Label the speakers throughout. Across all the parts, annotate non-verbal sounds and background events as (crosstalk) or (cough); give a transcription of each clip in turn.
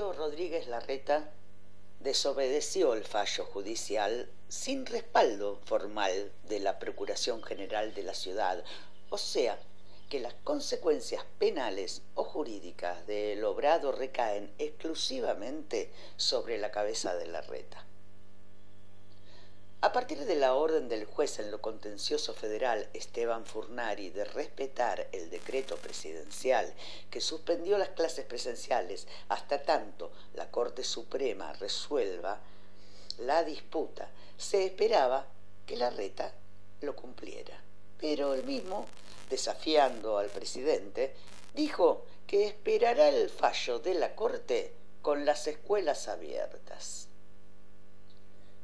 Speaker 1: Rodríguez Larreta desobedeció el fallo judicial sin respaldo formal de la Procuración General de la Ciudad, o sea, que las consecuencias penales o jurídicas del obrado recaen exclusivamente sobre la cabeza de Larreta. A partir de la orden del juez en lo contencioso federal Esteban Furnari de respetar el decreto presidencial que suspendió las clases presenciales hasta tanto la Corte Suprema resuelva la disputa, se esperaba que la reta lo cumpliera. Pero el mismo, desafiando al presidente, dijo que esperará el fallo de la Corte con las escuelas abiertas.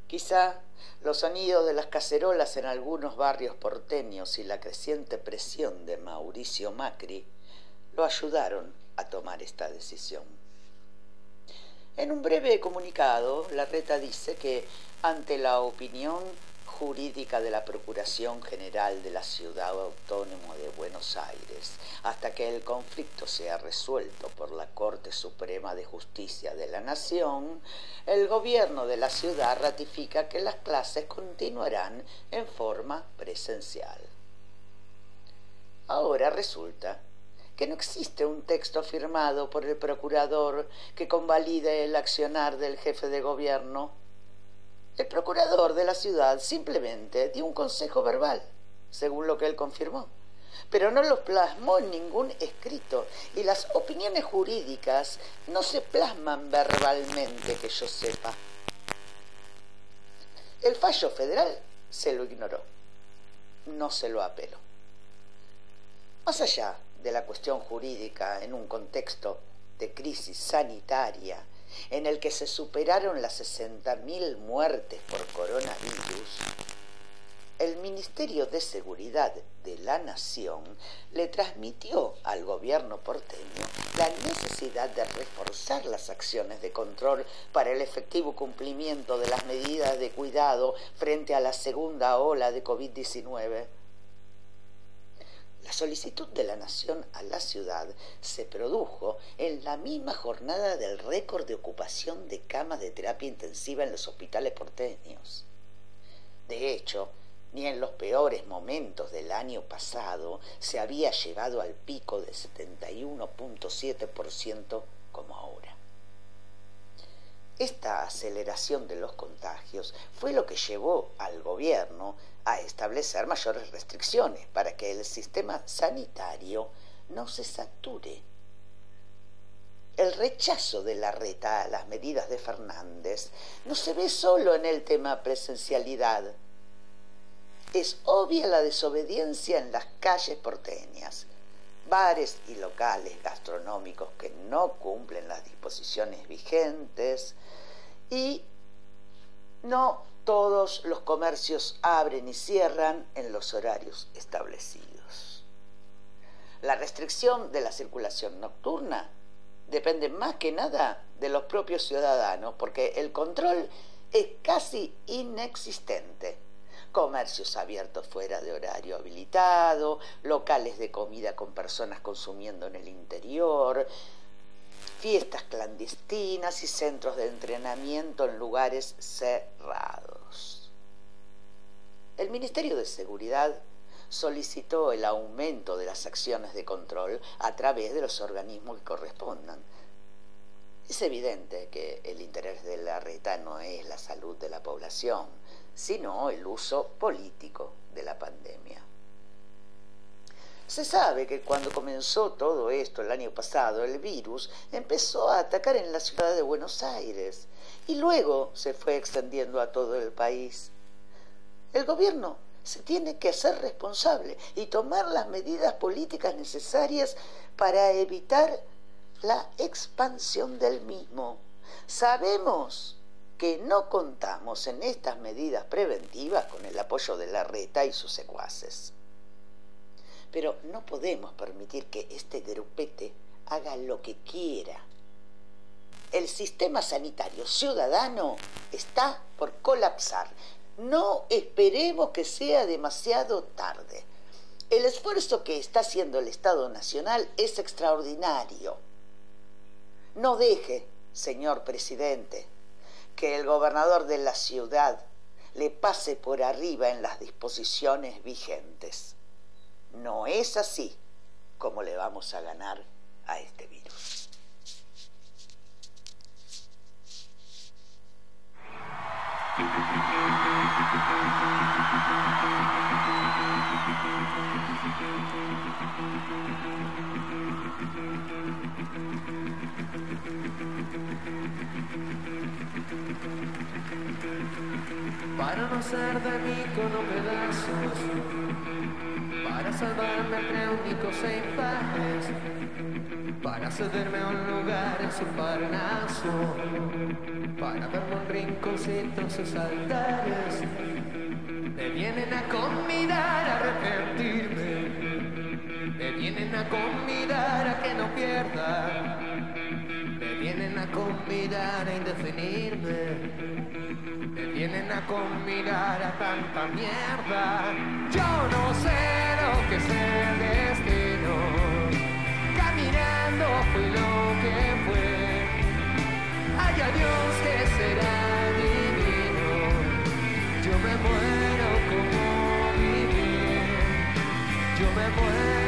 Speaker 1: Quizá los sonidos de las cacerolas en algunos barrios porteños y la creciente presión de Mauricio Macri lo ayudaron a tomar esta decisión. En un breve comunicado, la reta dice que ante la opinión jurídica de la Procuración General de la Ciudad Autónoma de Buenos Aires, hasta que el conflicto sea resuelto por la Corte Suprema de Justicia de la Nación, el gobierno de la ciudad ratifica que las clases continuarán en forma presencial. Ahora resulta que no existe un texto firmado por el procurador que convalide el accionar del jefe de gobierno el procurador de la ciudad simplemente dio un consejo verbal, según lo que él confirmó, pero no lo plasmó en ningún escrito y las opiniones jurídicas no se plasman verbalmente, que yo sepa. El fallo federal se lo ignoró, no se lo apeló. Más allá de la cuestión jurídica en un contexto de crisis sanitaria, en el que se superaron las 60.000 muertes por coronavirus, el Ministerio de Seguridad de la Nación le transmitió al gobierno porteño la necesidad de reforzar las acciones de control para el efectivo cumplimiento de las medidas de cuidado frente a la segunda ola de COVID-19 la solicitud de la Nación a la ciudad se produjo en la misma jornada del récord de ocupación de camas de terapia intensiva en los hospitales porteños. De hecho, ni en los peores momentos del año pasado se había llegado al pico de 71.7% como ahora. Esta aceleración de los contagios fue lo que llevó al gobierno a establecer mayores restricciones para que el sistema sanitario no se sature. El rechazo de la reta a las medidas de Fernández no se ve solo en el tema presencialidad. Es obvia la desobediencia en las calles porteñas bares y locales gastronómicos que no cumplen las disposiciones vigentes y no todos los comercios abren y cierran en los horarios establecidos. La restricción de la circulación nocturna depende más que nada de los propios ciudadanos porque el control es casi inexistente comercios abiertos fuera de horario habilitado, locales de comida con personas consumiendo en el interior, fiestas clandestinas y centros de entrenamiento en lugares cerrados. El Ministerio de Seguridad solicitó el aumento de las acciones de control a través de los organismos que correspondan. Es evidente que el interés de la reta no es la salud de la población, sino el uso político de la pandemia. Se sabe que cuando comenzó todo esto el año pasado, el virus empezó a atacar en la ciudad de Buenos Aires y luego se fue extendiendo a todo el país. El gobierno se tiene que hacer responsable y tomar las medidas políticas necesarias para evitar la expansión del mismo. Sabemos que no contamos en estas medidas preventivas con el apoyo de la reta y sus secuaces. Pero no podemos permitir que este grupete haga lo que quiera. El sistema sanitario ciudadano está por colapsar. No esperemos que sea demasiado tarde. El esfuerzo que está haciendo el Estado Nacional es extraordinario. No deje, señor presidente, que el gobernador de la ciudad le pase por arriba en las disposiciones vigentes. No es así como le vamos a ganar a este virus.
Speaker 2: Para no ser de mí con salvarme entre únicos e impares, para cederme a un lugar en su parnaso, para verme un rinconcito sus altares. Me vienen a convidar a arrepentirme, me vienen a convidar a que no pierda, me vienen a convidar a indefinirme me vienen a convidar a tanta mierda. Yo no sé lo que es el destino. Caminando fui lo que fue. Ay, Dios que será divino. Yo me muero como vivir. Yo me muero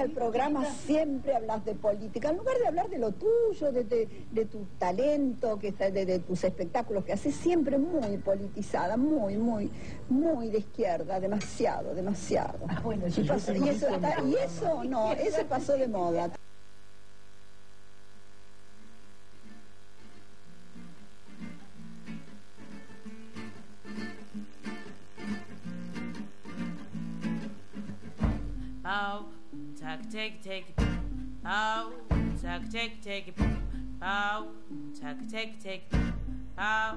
Speaker 2: al
Speaker 3: programa siempre hablas de política, en lugar de hablar de lo tuyo, de, tu talento, que de, tus espectáculos que haces, siempre muy politizada, muy, muy, muy de izquierda, demasiado, demasiado. Ah, bueno, y, eso y eso no, eso pasó de moda.
Speaker 4: take, take, take. Uh,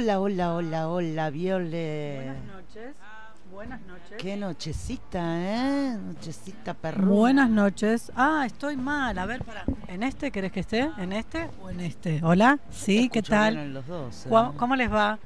Speaker 5: Hola, hola, hola, hola, Viole.
Speaker 6: Buenas noches. Buenas noches.
Speaker 5: Qué nochecita, ¿eh? Nochecita perro.
Speaker 6: Buenas noches. Ah, estoy mal. A ver, para. ¿En este querés que esté? ¿En este o en este? Hola. Sí, ¿qué tal?
Speaker 5: los dos, ¿eh?
Speaker 6: ¿Cómo les va?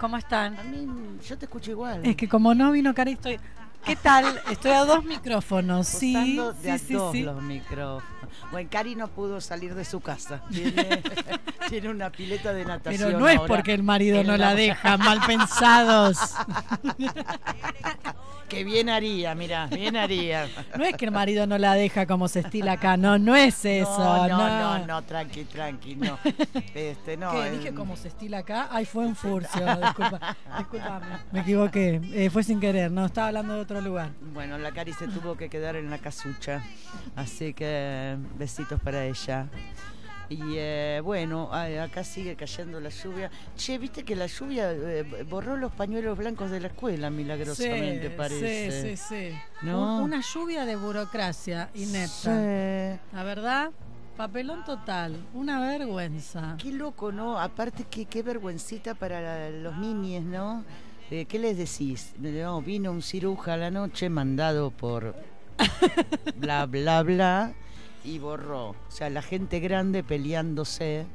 Speaker 6: ¿Cómo están?
Speaker 5: A mí, yo te escucho igual.
Speaker 6: Es que como no vino Cari, estoy. ¿Qué tal? Estoy a dos micrófonos, sí.
Speaker 5: De sí, a sí, los micrófonos. Bueno, Cari no pudo salir de su casa. (laughs) Tiene, una pileta de natación.
Speaker 6: Pero no es porque el marido no la, deja, mal pensados. (laughs)
Speaker 5: que bien haría, mira, bien haría.
Speaker 6: No es que el marido no la deja como se estila acá, no, no es eso.
Speaker 5: No, no, no, no, tranqui, tranqui, no. Este, no.
Speaker 6: ¿Qué? Dije como se estila acá. Ay, fue un furcio, (laughs) disculpa, disculpame, me equivoqué, eh, fue sin querer, no, estaba hablando de otro lugar.
Speaker 5: Bueno, la Cari se tuvo que quedar en la casucha, así que besitos para ella. Y eh, bueno, acá sigue cayendo la lluvia. Che, viste que la lluvia eh, borró los pañuelos blancos de la escuela, milagrosamente, parece.
Speaker 6: Sí, sí, sí. ¿No? Una lluvia de burocracia inepta. La verdad, papelón total. Una vergüenza.
Speaker 5: Qué loco, ¿no? Aparte, que qué vergüencita para los niños, ¿no? Eh, ¿Qué les decís? No, vino un ciruja a la noche mandado por (laughs) bla, bla, bla y borró. O sea, la gente grande peleándose.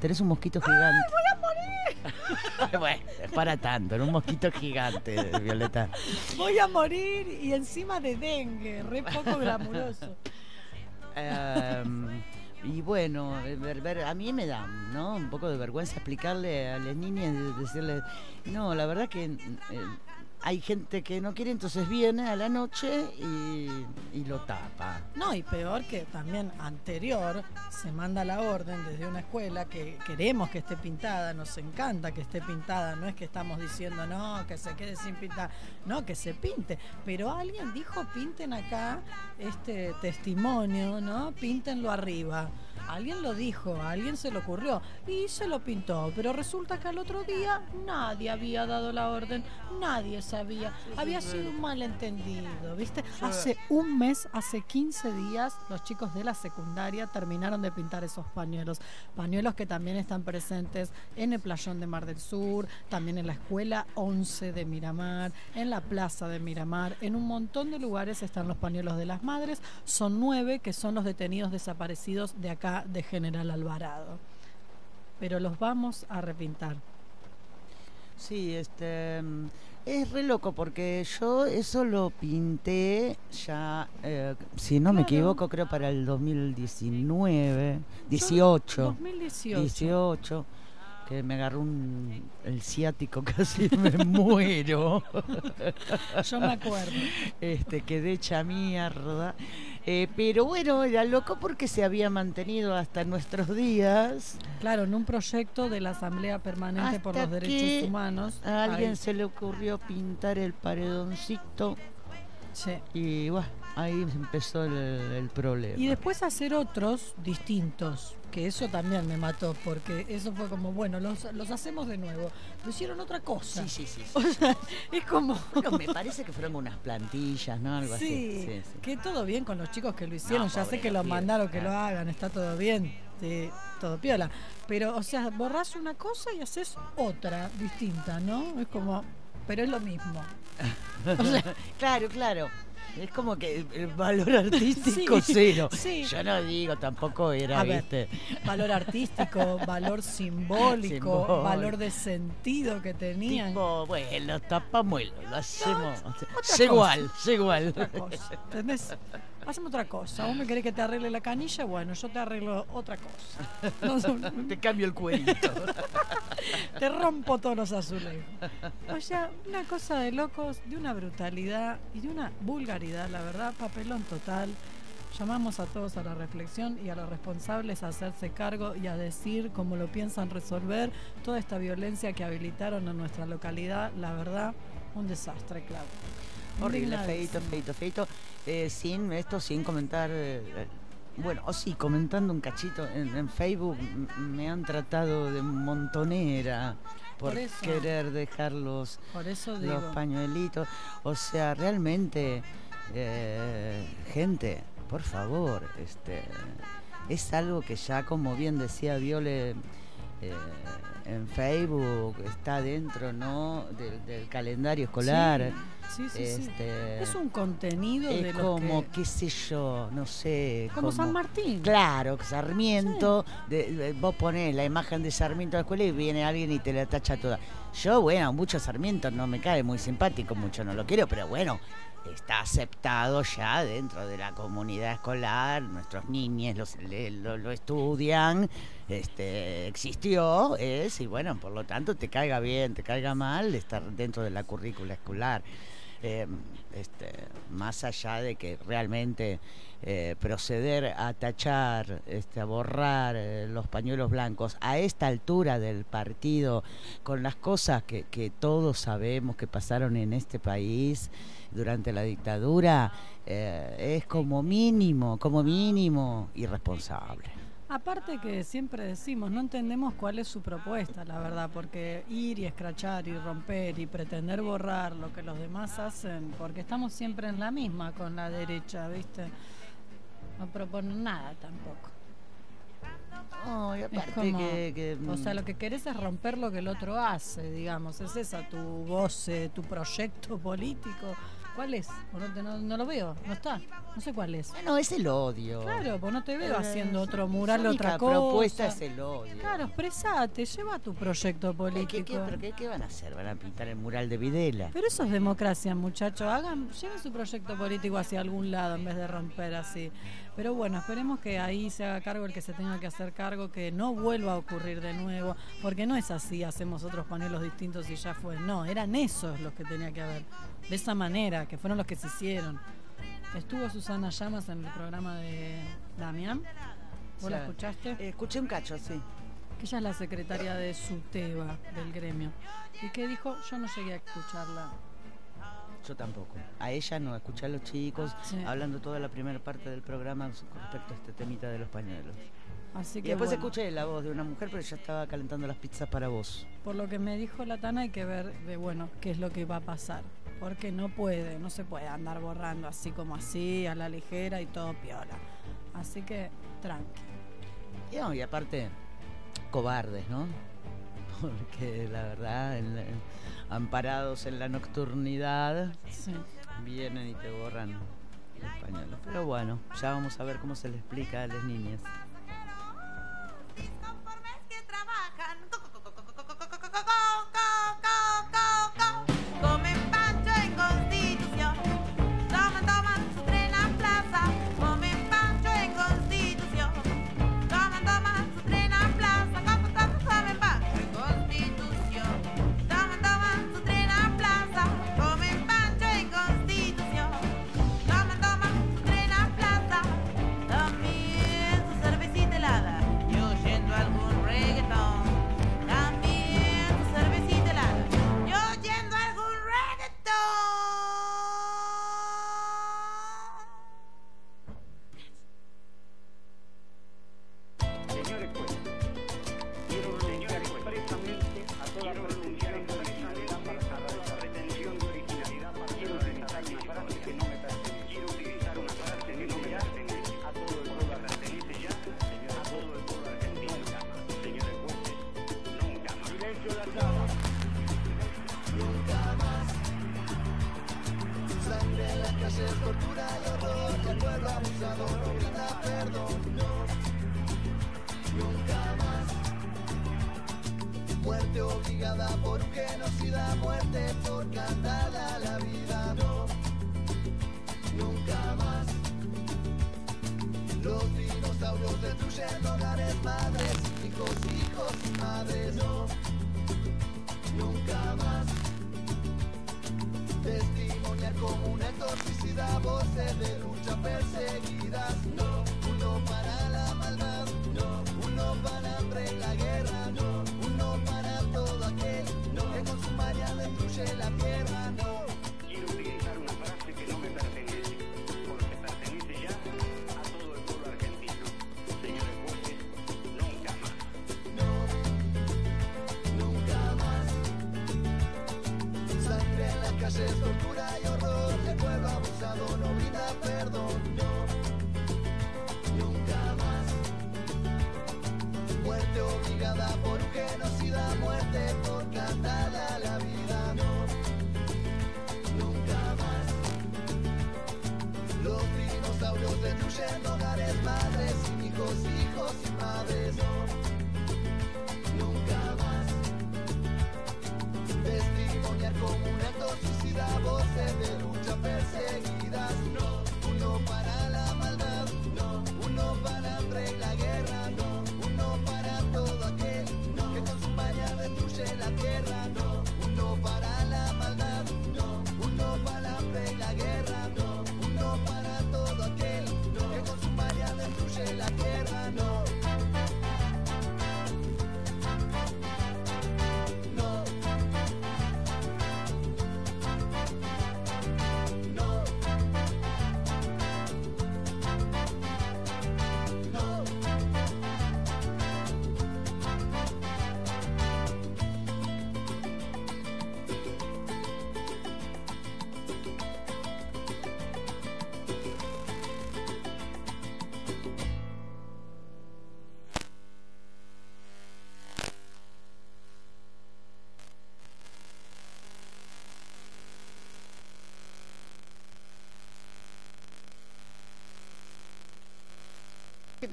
Speaker 5: Tenés un mosquito gigante.
Speaker 6: voy a morir! (laughs)
Speaker 5: bueno, es para tanto, en un mosquito gigante, Violeta.
Speaker 6: Voy a morir y encima de dengue, re poco (laughs) glamuroso.
Speaker 5: Em, y bueno, ver- a mí me da ¿no? un poco de vergüenza explicarle a las niñas, de- decirles, no, la verdad que eh, hay gente que no quiere, entonces viene a la noche y, lo tapa.
Speaker 6: No, y peor que también anterior se manda la orden desde una escuela que queremos que esté pintada, nos encanta que esté pintada, no es que estamos diciendo no, que se quede sin pintar, no, que se pinte, pero alguien dijo pinten acá este testimonio, ¿no? Píntenlo arriba. Alguien lo dijo, a alguien se le ocurrió y se lo pintó, pero resulta que al otro día nadie había dado la orden, nadie sabía, había sido un malentendido, ¿viste? Hace un mes, hace 15 días, los chicos de la secundaria terminaron de pintar esos pañuelos, pañuelos que también están presentes en el playón de Mar del Sur, también en la escuela 11 de Miramar, en la plaza de Miramar, en un montón de lugares están los pañuelos de las madres, son nueve que son los detenidos desaparecidos de acá de General Alvarado. Pero los vamos a repintar.
Speaker 5: Sí, este mm, es re loco porque yo eso lo pinté ya, eh, si no me equivoco, creo para el 2019, 18.
Speaker 6: 2018.
Speaker 5: 18, que me agarró un, el ciático, (laughs) casi me muero.
Speaker 6: Yo me acuerdo.
Speaker 5: Este, quedé hecha mierda. Eh, pero bueno, era loco porque se había mantenido hasta nuestros días.
Speaker 6: Claro, en un proyecto de la Asamblea Permanente por los Derechos Humanos.
Speaker 5: A alguien
Speaker 6: ahí-
Speaker 5: se le ocurrió pintar el paredoncito
Speaker 6: Sí.
Speaker 5: y bueno, ahí empezó el, el problema.
Speaker 6: Y después hacer otros distintos, que eso también me mató, porque eso fue como, bueno, los, los hacemos de nuevo. Lo hicieron otra cosa.
Speaker 5: Sí, sí, sí. sí. (laughs)
Speaker 6: O sea, es como...
Speaker 5: Bueno, me parece que fueron unas plantillas, ¿no? Algo
Speaker 6: Sí,
Speaker 5: así. Sí, sí.
Speaker 6: que todo bien con los chicos que lo hicieron,
Speaker 5: No,
Speaker 6: ya
Speaker 5: pobre
Speaker 6: sé que lo mandaron que lo hagan, está todo bien, sí, todo piola. Pero, o sea, borrás una cosa y haces otra distinta, ¿no? Es como, pero es lo mismo. (laughs) O sea,
Speaker 5: Claro, claro. Es como que el- valor (laughs) artístico
Speaker 6: Sí,
Speaker 5: cero.
Speaker 6: sí.
Speaker 5: Yo no digo, tampoco era,
Speaker 6: ver,
Speaker 5: ¿viste?
Speaker 6: valor artístico, (laughs) valor simbólico,
Speaker 5: Simbólico.
Speaker 6: valor de sentido que tenían.
Speaker 5: Tipo, bueno, tapamuelo, lo hacemos.
Speaker 6: cosa.
Speaker 5: igual, igual.
Speaker 6: ¿Entendés? (laughs) Hacemos otra cosa. ¿Vos me querés que te arregle la canilla? Bueno, yo te arreglo otra cosa. (laughs) No, no,
Speaker 5: Te cambio el cuerito. (laughs)
Speaker 6: te rompo todos los azulejos. O sea, una cosa de locos, de una brutalidad y de una vulgaridad, la verdad, papelón total. Llamamos a todos a la reflexión y a los responsables a hacerse cargo y a decir cómo lo piensan resolver toda esta violencia que habilitaron en nuestra localidad. La verdad, un desastre, claro.
Speaker 5: Horrible, feito, feito, feito. Eh, sin esto, sin comentar. eh, eh, bueno, o sí, comentando un cachito en, en Facebook, me han tratado de montonera por,
Speaker 6: Por eso.
Speaker 5: querer dejar los,
Speaker 6: Por eso
Speaker 5: los pañuelitos. O sea, realmente, eh, gente, por favor, este, es algo que ya, como bien decía Viole eh, en Facebook, está dentro, ¿no? Del, del calendario escolar.
Speaker 6: Sí, sí, sí.
Speaker 5: Este,
Speaker 6: Es un contenido de
Speaker 5: es como,
Speaker 6: que-
Speaker 5: qué sé yo, no sé.
Speaker 6: como San Martín.
Speaker 5: Claro, Sarmiento, de- de- vos ponés la imagen de Sarmiento en la escuela y viene alguien y te la tacha toda. Yo, bueno, mucho Sarmiento no me cae muy simpático, mucho no lo quiero, pero bueno, está aceptado ya dentro de la comunidad escolar, nuestros niños los- le- lo, lo estudian, este, existió, es, y bueno, por lo tanto, te caiga bien, te caiga mal, estar dentro de la currícula escolar. Eh, este, más allá de que realmente eh, proceder a tachar, este, a borrar eh, los pañuelos blancos a esta altura del partido, con las cosas que, que todos sabemos que pasaron en este país durante la dictadura, es como mínimo, como mínimo irresponsable.
Speaker 6: Aparte que siempre decimos, no entendemos cuál es su propuesta, la verdad, porque ir y escrachar y romper y pretender borrar lo que los demás hacen, porque estamos siempre en la misma con la derecha, ¿viste? No proponen nada tampoco.
Speaker 5: Y aparte
Speaker 6: como,
Speaker 5: que, que,
Speaker 6: o sea,
Speaker 5: mm,
Speaker 6: lo que querés es romper lo que el otro hace, digamos, es esa tu voz, eh, tu proyecto político. ¿Cuál es? No, no- no lo veo, no está. No sé cuál es.
Speaker 5: No, es el odio.
Speaker 6: Claro, pues no te veo
Speaker 5: Eh,
Speaker 6: haciendo otro mural, otra cosa.
Speaker 5: propuesta es el odio.
Speaker 6: Claro, expresate, lleva tu proyecto
Speaker 5: ¿Qué,
Speaker 6: político.
Speaker 5: qué, pero qué, qué van a hacer? ¿Van a pintar el mural de Videla?
Speaker 6: Pero eso es democracia, muchachos. Hagan, lleven su proyecto político hacia algún lado en vez de romper así. Pero bueno, esperemos que ahí se haga cargo el que se tenga que hacer cargo, que no vuelva a ocurrir de nuevo, porque no es así, hacemos otros panelos distintos y ya fue. No, eran esos los que tenía que haber. De esa manera, que fueron los que se hicieron. Estuvo Susana Llamas en el programa de Damián. ¿Vos la escuchaste?
Speaker 5: Eh, escuché un cacho, sí.
Speaker 6: que ella es la secretaria de SUTEBA del gremio. Y que dijo, yo no llegué a escucharla.
Speaker 5: Yo tampoco. A ella no, escuché a los chicos
Speaker 6: Sí.
Speaker 5: hablando toda la primera parte del programa con respecto a este temita de los pañuelos.
Speaker 6: Así
Speaker 5: Y
Speaker 6: que
Speaker 5: después
Speaker 6: bueno,
Speaker 5: escuché la voz de una mujer, pero ya estaba calentando las pizzas para vos.
Speaker 6: por lo que me dijo la Tana hay que ver de bueno qué es lo que va a pasar. Porque no puede, no se puede andar borrando así como así, a la ligera y todo piola. Así que tranqui.
Speaker 5: Y, no, y aparte, cobardes, ¿no? (laughs) Porque la verdad, en la- amparados en la nocturnidad,
Speaker 6: Sí.
Speaker 5: vienen y te borran los pañuelos. Pero bueno, ya vamos a ver cómo se le explica a las niñas.
Speaker 4: Conformes que trabajan.
Speaker 7: Como una toxicidad, voces de lucha perseguidas. No, uno para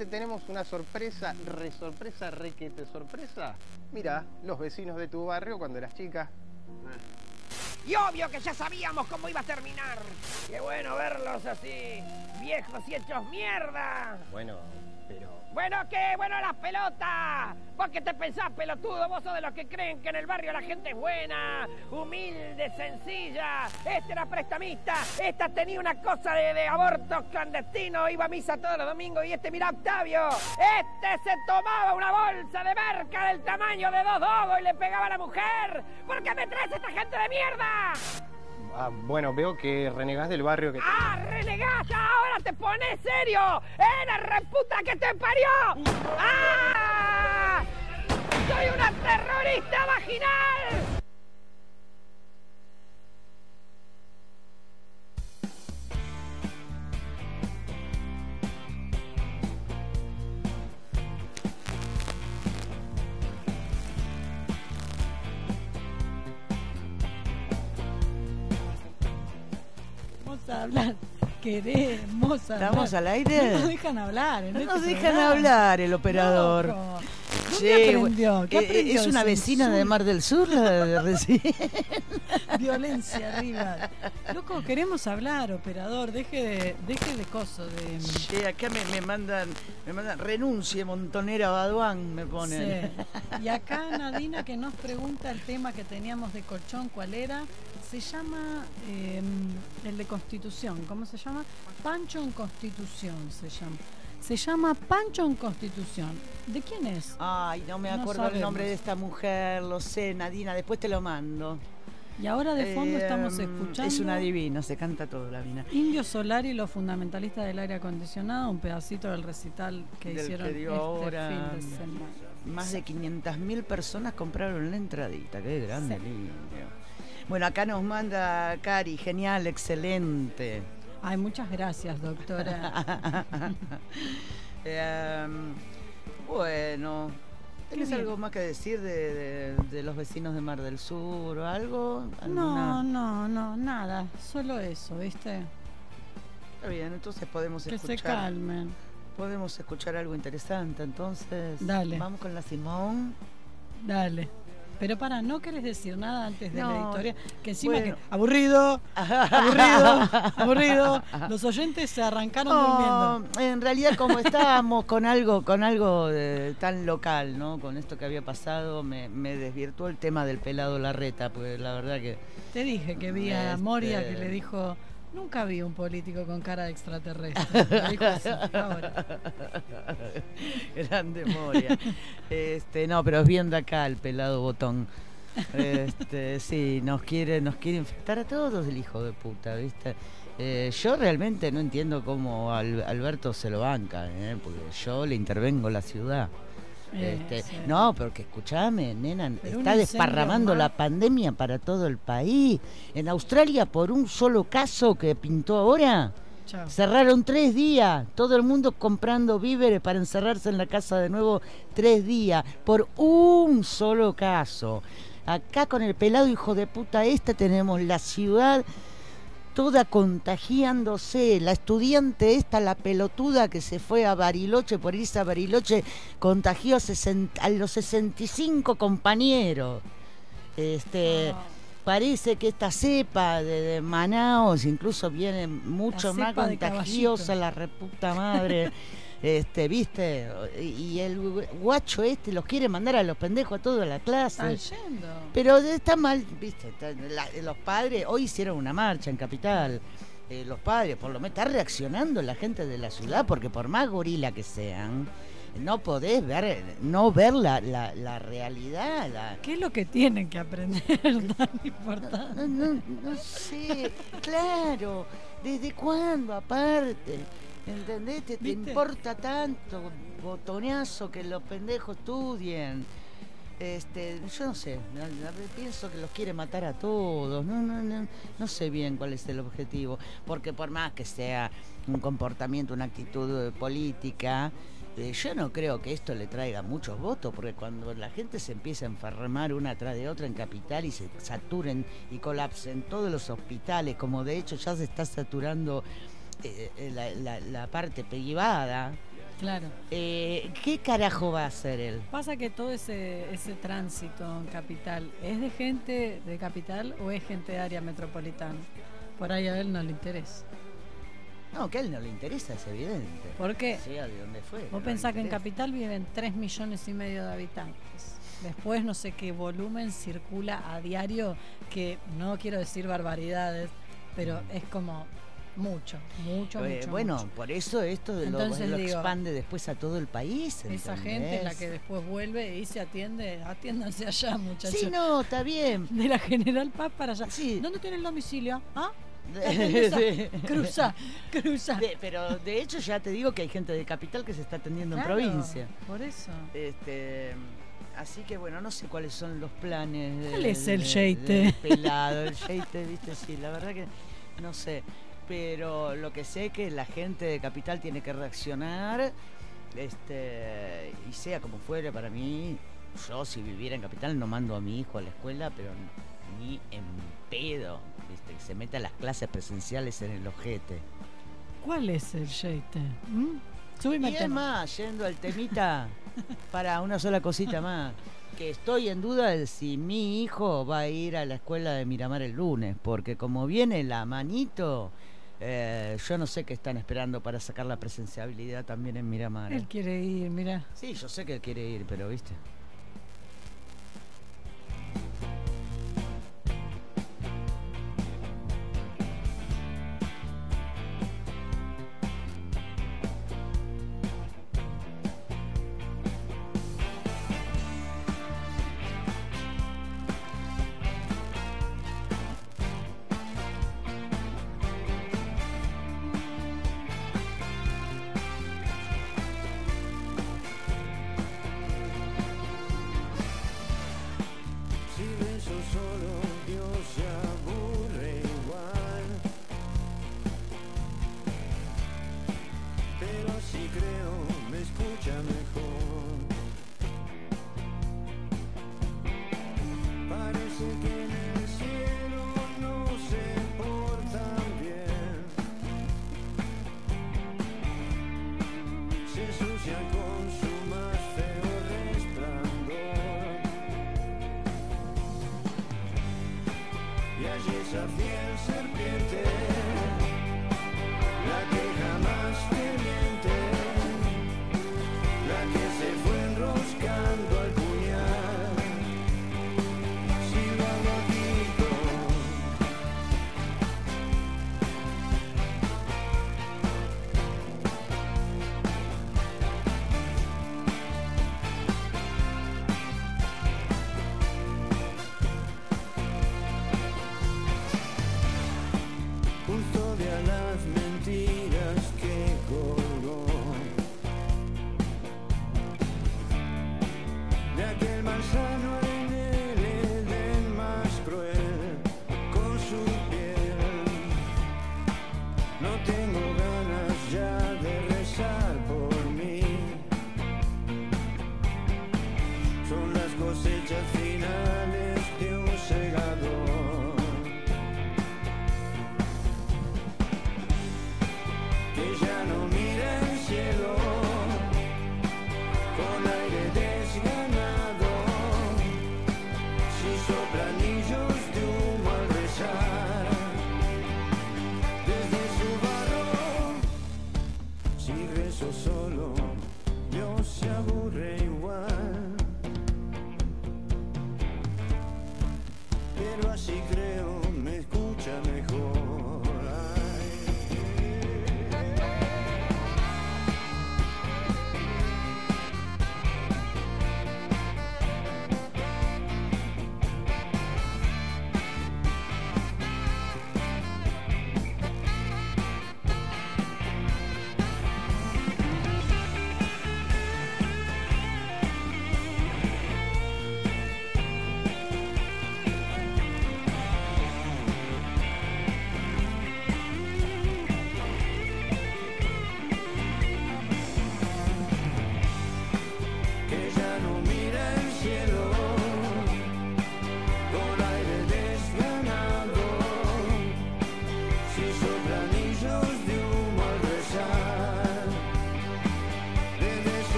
Speaker 8: te tenemos una sorpresa, re sorpresa, requete sorpresa? Mira, los vecinos de tu barrio cuando eras chica.
Speaker 9: Y obvio que ya sabíamos cómo iba a terminar. Qué bueno verlos así, viejos y hechos mierda.
Speaker 8: Bueno.
Speaker 9: Bueno, ¿qué? Bueno, las pelotas. ¿Vos qué te pensás, pelotudo? Vos sos de los que creen que en el barrio la gente es buena, humilde, sencilla. Este era prestamista. Esta tenía una cosa de, de aborto clandestino. Iba a misa todos los domingos. Y este, mira, Octavio. Este se tomaba una bolsa de merca del tamaño de dos dogos y le pegaba a la mujer. ¿Por qué me traes esta gente de mierda?
Speaker 8: Ah, bueno, veo que renegás del barrio que...
Speaker 9: ¡Ah, renegás! ¡Ahora te pones serio! ¡Eh, la reputa que te parió! ¡Ah! ¡Soy una terrorista vaginal!
Speaker 6: A hablar. Queremos hablar.
Speaker 5: ¿Estamos al aire?
Speaker 6: No nos dejan hablar. en
Speaker 5: No
Speaker 6: este
Speaker 5: nos dejan
Speaker 6: programa.
Speaker 5: hablar el operador.
Speaker 6: Loco. ¿Dónde
Speaker 5: Che,
Speaker 6: aprendió? ¿Qué
Speaker 5: eh,
Speaker 6: aprendió
Speaker 5: ¿Es
Speaker 6: de
Speaker 5: una vecina de
Speaker 6: insulto?
Speaker 5: Mar del Sur la de recién? (laughs)
Speaker 6: Violencia arriba. Loco, queremos hablar, operador. Deje de, deje de coso de.
Speaker 5: Che, acá me, me mandan, me mandan, renuncie montonera Baduán, me ponen.
Speaker 6: Sí. (laughs) Y acá Nadina que nos pregunta el tema que teníamos de colchón, ¿cuál era? Se llama eh, el de Constitución. ¿Cómo se llama? Pancho en Constitución se llama. Se llama Pancho en Constitución. ¿De quién es?
Speaker 5: Ay, no me
Speaker 6: No
Speaker 5: acuerdo el nombre de esta mujer, lo sé, Nadina, después te lo mando.
Speaker 6: Y ahora de fondo
Speaker 5: Eh,
Speaker 6: estamos escuchando.
Speaker 5: Es una divina, se canta todo la mina.
Speaker 6: Indio Solar y los fundamentalistas del aire acondicionado, un pedacito del recital que
Speaker 5: Del
Speaker 6: hicieron
Speaker 5: que dio
Speaker 6: este
Speaker 5: ahora.
Speaker 6: fin de semana.
Speaker 5: Más de 500.000 personas compraron la entradita, qué grande,
Speaker 6: Sí.
Speaker 5: lindo. Bueno, acá nos manda Cari, genial, excelente.
Speaker 6: Ay, muchas gracias, doctora. (laughs)
Speaker 5: Em, bueno, ¿tienes algo más que decir de, de- de los vecinos de Mar del Sur o algo?
Speaker 6: No,
Speaker 5: ¿Alguna-
Speaker 6: no, no, nada. Solo eso, ¿viste?
Speaker 5: Está bien, entonces podemos
Speaker 6: Que se
Speaker 5: escuchar.
Speaker 6: calmen.
Speaker 5: Podemos escuchar algo interesante, entonces.
Speaker 6: Dale.
Speaker 5: Vamos con la Simón.
Speaker 6: Dale. Pero para, ¿no querés decir nada antes de la
Speaker 5: No,
Speaker 6: historia? Que encima
Speaker 5: bueno.
Speaker 6: que... Aburrido, aburrido, aburrido. (laughs) Los oyentes se arrancaron durmiendo.
Speaker 5: en realidad como estábamos con algo, con algo de- tan local, ¿no? Con esto que había pasado, me, me desvirtuó el tema del pelado Larreta, pues la verdad que
Speaker 6: Te dije que vi a
Speaker 5: Este-
Speaker 6: Moria que le dijo... Nunca vi un político con cara de extraterrestre. Dijo ahora. (laughs)
Speaker 5: Grande Moria. Este, no, pero de acá el pelado botón. Este, sí, nos quiere, nos quiere infectar a todos el hijo de puta, ¿viste? Eh, yo realmente no entiendo cómo Al- Alberto se lo banca, ¿eh? porque yo le intervengo en la ciudad.
Speaker 6: Eh,
Speaker 5: Este,
Speaker 6: sí.
Speaker 5: No, pero que escuchame, nena,
Speaker 6: Pero
Speaker 5: está desparramando la pandemia para todo el país. En Australia, por un solo caso que pintó ahora,
Speaker 6: Chao.
Speaker 5: cerraron tres días. Todo el mundo comprando víveres para encerrarse en la casa de nuevo tres días, por un solo caso. Acá con el pelado hijo de puta este tenemos la ciudad toda contagiándose. La estudiante esta, la pelotuda que se fue a Bariloche, por irse a Bariloche, contagió a, los 65 compañeros. Este, Parece que esta cepa de, de Manaos incluso viene mucho
Speaker 6: La
Speaker 5: más contagiosa, la reputa madre. (laughs) Este, viste, y el guacho este los quiere mandar a los pendejos a toda la clase.
Speaker 6: Están yendo.
Speaker 5: Pero está mal, viste, está- la- los padres, hoy hicieron una marcha en Capital, eh, los padres, por lo menos está reaccionando la gente de la ciudad, porque por más gorila que sean, no podés ver, no ver la, la, la realidad, la,
Speaker 6: ¿Qué es lo que tienen que aprender (laughs) tan importante?
Speaker 5: no, no, no sé, claro, ¿desde cuándo aparte? ¿Entendés? Te, importa tanto, botonazo, que los pendejos estudien. Este, yo no sé, pienso que los quiere matar a todos, no, no, no, no sé bien cuál es el objetivo, porque por más que sea un comportamiento, una actitud eh, política, eh, yo no creo que esto le traiga muchos votos, porque cuando la gente se empieza a enfermar una tras de otra en capital y se saturen y colapsen todos los hospitales, como de hecho ya se está saturando eh, eh, la, la- la parte privada,
Speaker 6: Claro.
Speaker 10: Eh, ¿Qué carajo va a hacer él?
Speaker 6: Pasa que todo ese, ese tránsito en capital, ¿es de gente de capital o es gente de área metropolitana? Por ahí a él no le interesa.
Speaker 10: No, que a él no le interesa, es evidente.
Speaker 6: ¿Por qué?
Speaker 10: Sea de fue.
Speaker 6: Vos
Speaker 10: no
Speaker 6: pensás que en capital viven 3 millones y medio de habitantes. Después no sé qué volumen circula a diario, que no quiero decir barbaridades, pero es como mucho, mucho,
Speaker 10: Eh,
Speaker 6: mucho.
Speaker 10: bueno,
Speaker 6: mucho.
Speaker 10: por eso esto de lo,
Speaker 6: Entonces
Speaker 10: lo
Speaker 6: digo,
Speaker 10: expande después a todo el país.
Speaker 6: Esa gente es la que después vuelve y se atiende, atiéndanse allá, muchachos.
Speaker 10: Sí, no, está bien. (laughs)
Speaker 6: De la General Paz para allá.
Speaker 10: Sí.
Speaker 6: ¿Dónde tiene el domicilio? ¿Ah? (laughs) Cruza, cruza.
Speaker 10: De- pero de hecho ya te digo que hay gente de capital que se está atendiendo
Speaker 6: Claro,
Speaker 10: en provincia.
Speaker 6: Por eso.
Speaker 10: Este, así que bueno, no sé cuáles son los planes. de-
Speaker 6: ¿Cuál es el yeite?
Speaker 10: pelado, el yeite, viste, sí, la verdad que no sé. Pero lo que sé es que la gente de capital tiene que reaccionar, este, y sea como fuere para mí, yo si viviera en capital no mando a mi hijo a la escuela, pero ni en pedo, viste, que se meta a las clases presenciales en el ojete.
Speaker 6: ¿Cuál es el yeite? ¿Mm?
Speaker 10: Y es más, yendo al temita, (laughs) para una sola cosita más, que estoy en duda de si mi hijo va a ir a la escuela de Miramar el lunes, porque como viene la manito, eh, yo no sé qué están esperando para sacar la presenciabilidad también en Miramar. ¿eh?
Speaker 6: Él quiere ir, mira.
Speaker 10: Sí, yo sé que él quiere ir, pero viste.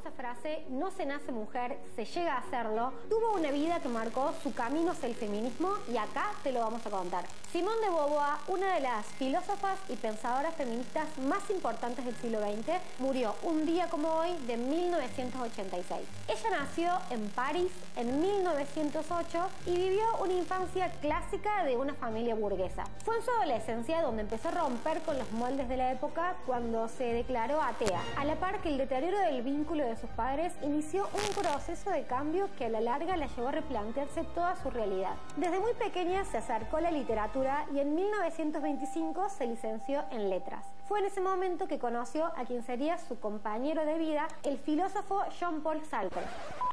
Speaker 11: Frase no se nace mujer, se llega a hacerlo, tuvo una vida que marcó su camino hacia el feminismo y acá te lo vamos a contar. Simone de Beauvoir, una de las filósofas y pensadoras feministas más importantes del siglo XX, murió un día como hoy de 1986. Ella nació en París en 1908 y vivió una infancia clásica de una familia burguesa. Fue en su adolescencia donde empezó a romper con los moldes de la época cuando se declaró atea. A la par que el deterioro del vínculo de sus padres inició un proceso de cambio que a la larga la llevó a replantearse toda su realidad. Desde muy pequeña se acercó a la literatura y en 1925 se licenció en letras. Fue en ese momento que conoció a quien sería su compañero de vida, el filósofo Jean-Paul Sartre.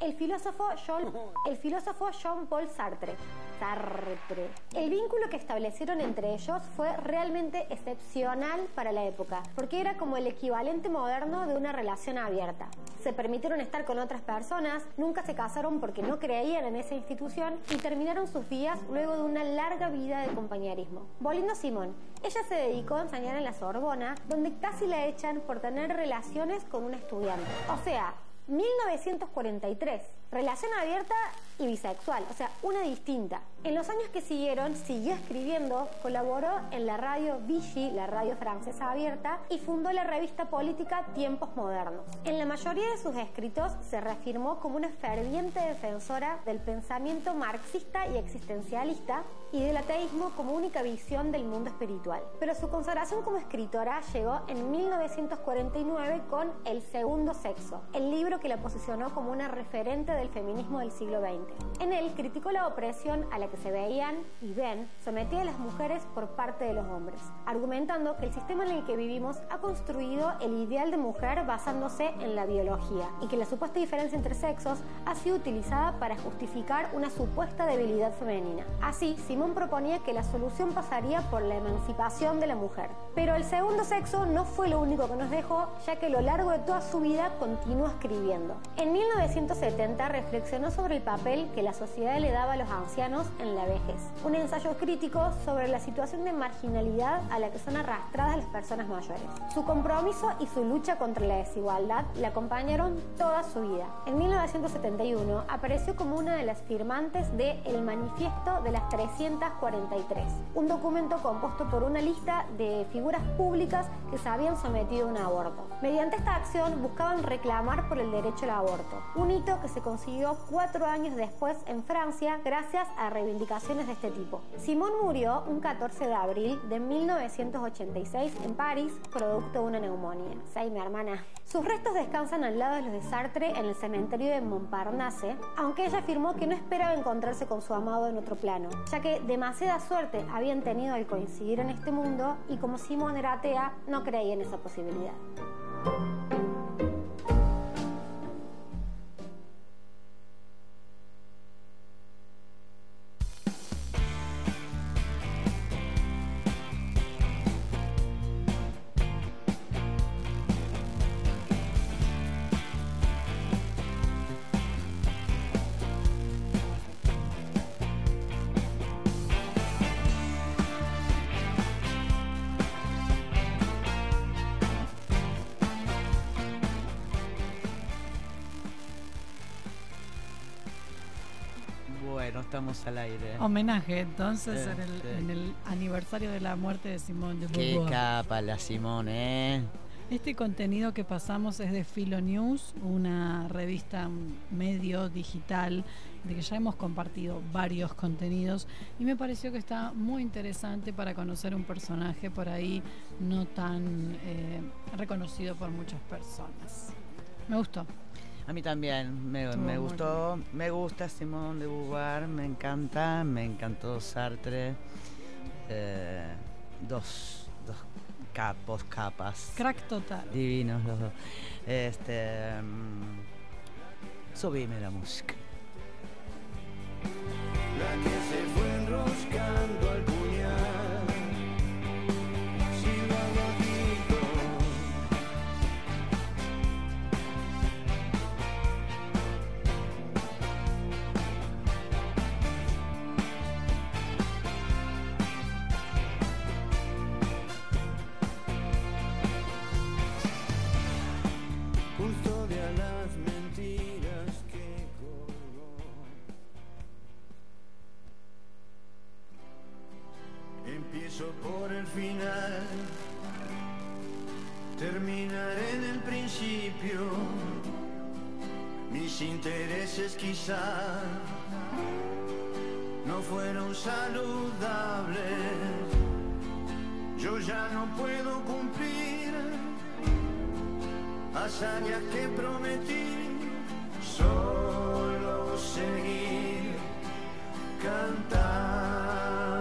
Speaker 11: El filósofo Jean, el filósofo Jean-Paul Sartre. Sartre. El vínculo que establecieron entre ellos fue realmente excepcional para la época, porque era como el equivalente moderno de una relación abierta. Se permitieron estar con otras personas, nunca se casaron porque no creían en esa institución y terminaron sus días luego de una larga vida de compañerismo. Volviendo a Simón, ella se dedicó a enseñar en la Sorbona, donde casi la echan por tener relaciones con un estudiante. O sea, 1943. Relación abierta y bisexual, o sea, una distinta. En los años que siguieron, siguió escribiendo, colaboró en la radio Vichy, la radio francesa abierta, y fundó la revista política Tiempos Modernos. En la mayoría de sus escritos se reafirmó como una ferviente defensora del pensamiento marxista y existencialista y del ateísmo como única visión del mundo espiritual. Pero su consagración como escritora llegó en 1949 con El Segundo Sexo, el libro que la posicionó como una referente del feminismo del siglo XX. En él criticó la opresión a la que se veían y ven sometida a las mujeres por parte de los hombres, argumentando que el sistema en el que vivimos ha construido el ideal de mujer basándose en la biología y que la supuesta diferencia entre sexos ha sido utilizada para justificar una supuesta debilidad femenina. Así, Simón proponía que la solución pasaría por la emancipación de la mujer. Pero el segundo sexo no fue lo único que nos dejó, ya que a lo largo de toda su vida continuó escribiendo. En 1970 reflexionó sobre el papel que la sociedad le daba a los ancianos en la vejez. Un ensayo crítico sobre la situación de marginalidad a la que son arrastradas las personas mayores. Su compromiso y su lucha contra la desigualdad la acompañaron toda su vida. En 1971 apareció como una de las firmantes de El Manifiesto de las 343, un documento compuesto por una lista de figuras públicas que se habían sometido a un aborto. Mediante esta acción buscaban reclamar por el derecho al aborto, un hito que se consiguió cuatro años después en Francia gracias a reivindicaciones de este tipo. Simón murió un 14 de abril de 1986 en París, producto de una neumonía. Say, mi hermana. Sus restos descansan al lado de los de Sartre en el cementerio de Montparnasse, aunque ella afirmó que no esperaba encontrarse con su amado en otro plano, ya que demasiada suerte habían tenido al coincidir en este mundo y como Simón era atea, no creía en esa posibilidad.
Speaker 5: うん。estamos al aire.
Speaker 6: Homenaje entonces en, el, este. aniversario de la muerte de Simón de
Speaker 5: Qué capa la Simón, ¿eh?
Speaker 6: Este contenido que pasamos es de Filo News, una revista medio digital de que ya hemos compartido varios contenidos y me pareció que está muy interesante para conocer un personaje por ahí no tan eh, reconocido por muchas personas. Me gustó.
Speaker 5: A mí también, me, me gustó, me gusta Simón de Beauvoir, me encanta, me encantó Sartre. Eh, dos, dos capos, capas.
Speaker 6: Crack total.
Speaker 5: Divinos los dos. Este, um, subime la música.
Speaker 10: La que se fue enroscando al final, terminaré en el principio, mis intereses quizá no fueron saludables, yo ya no puedo cumplir hazañas que prometí, solo seguir cantando.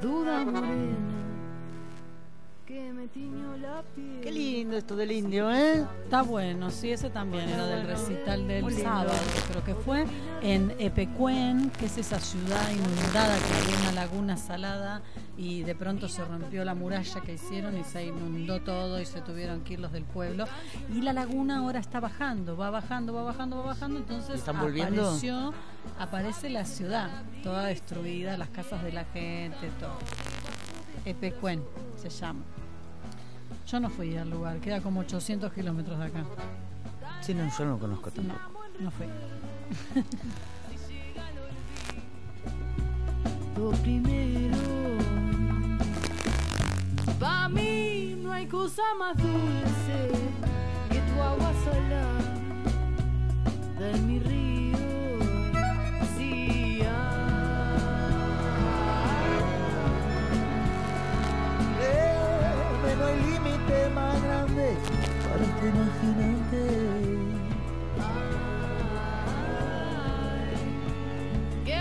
Speaker 12: duda morena que me tiñó la piel.
Speaker 5: Qué lindo esto del indio, ¿eh?
Speaker 6: Está bueno, sí, ese también era del recital del sábado, creo que fue, en Epecuén, que es esa ciudad inundada que hay una laguna salada y de pronto se rompió la muralla que hicieron y se inundó todo y se tuvieron que ir los del pueblo. Y la laguna ahora está bajando, va bajando, va bajando, va bajando, entonces
Speaker 5: ¿Están volviendo?
Speaker 6: apareció, aparece la ciudad, toda destruida, las casas de la gente, todo. Epecuén se llama. Yo no fui al lugar, queda como 800 kilómetros de acá.
Speaker 5: Sí, no, yo no lo conozco
Speaker 6: No,
Speaker 5: tampoco.
Speaker 6: no fui. (laughs)
Speaker 12: Lo primero. Pa' mí no hay cosa más dulce que tu agua sola de mi río. Sí,
Speaker 10: Créeme, no hay límite más grande para este imaginante.
Speaker 12: que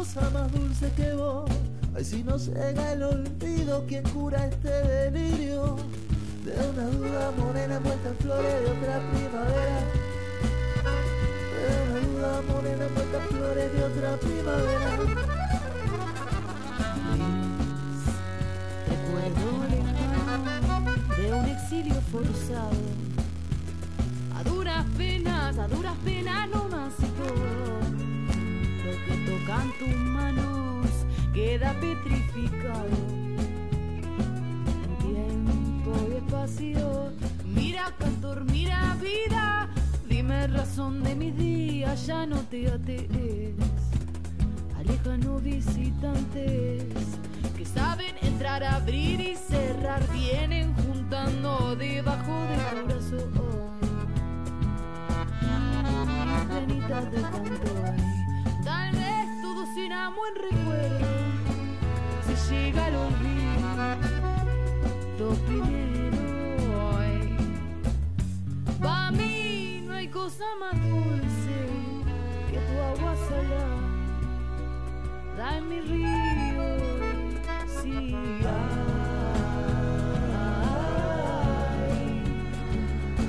Speaker 10: cosa más dulce que vos Ay, si no llega el olvido ¿Quién cura este delirio? De una duda morena envuelta en flores de otra primavera De una duda morena envuelta en flores de otra primavera
Speaker 12: Recuerdo de un exilio forzado. A duras penas, a duras penas no más y todo. Tocan tus manos queda petrificado. En tiempo y espacio, mira cantor, mira vida. Dime razón de mis días, ya no te atees. Alejanos visitantes que saben entrar, abrir y cerrar, vienen juntando debajo del corazón. Penitas de cantor, será buen recuerdo si llega el olvido. Lo primero hoy, pa' mí no hay cosa más dulce que tu agua salada da mi río. Sí,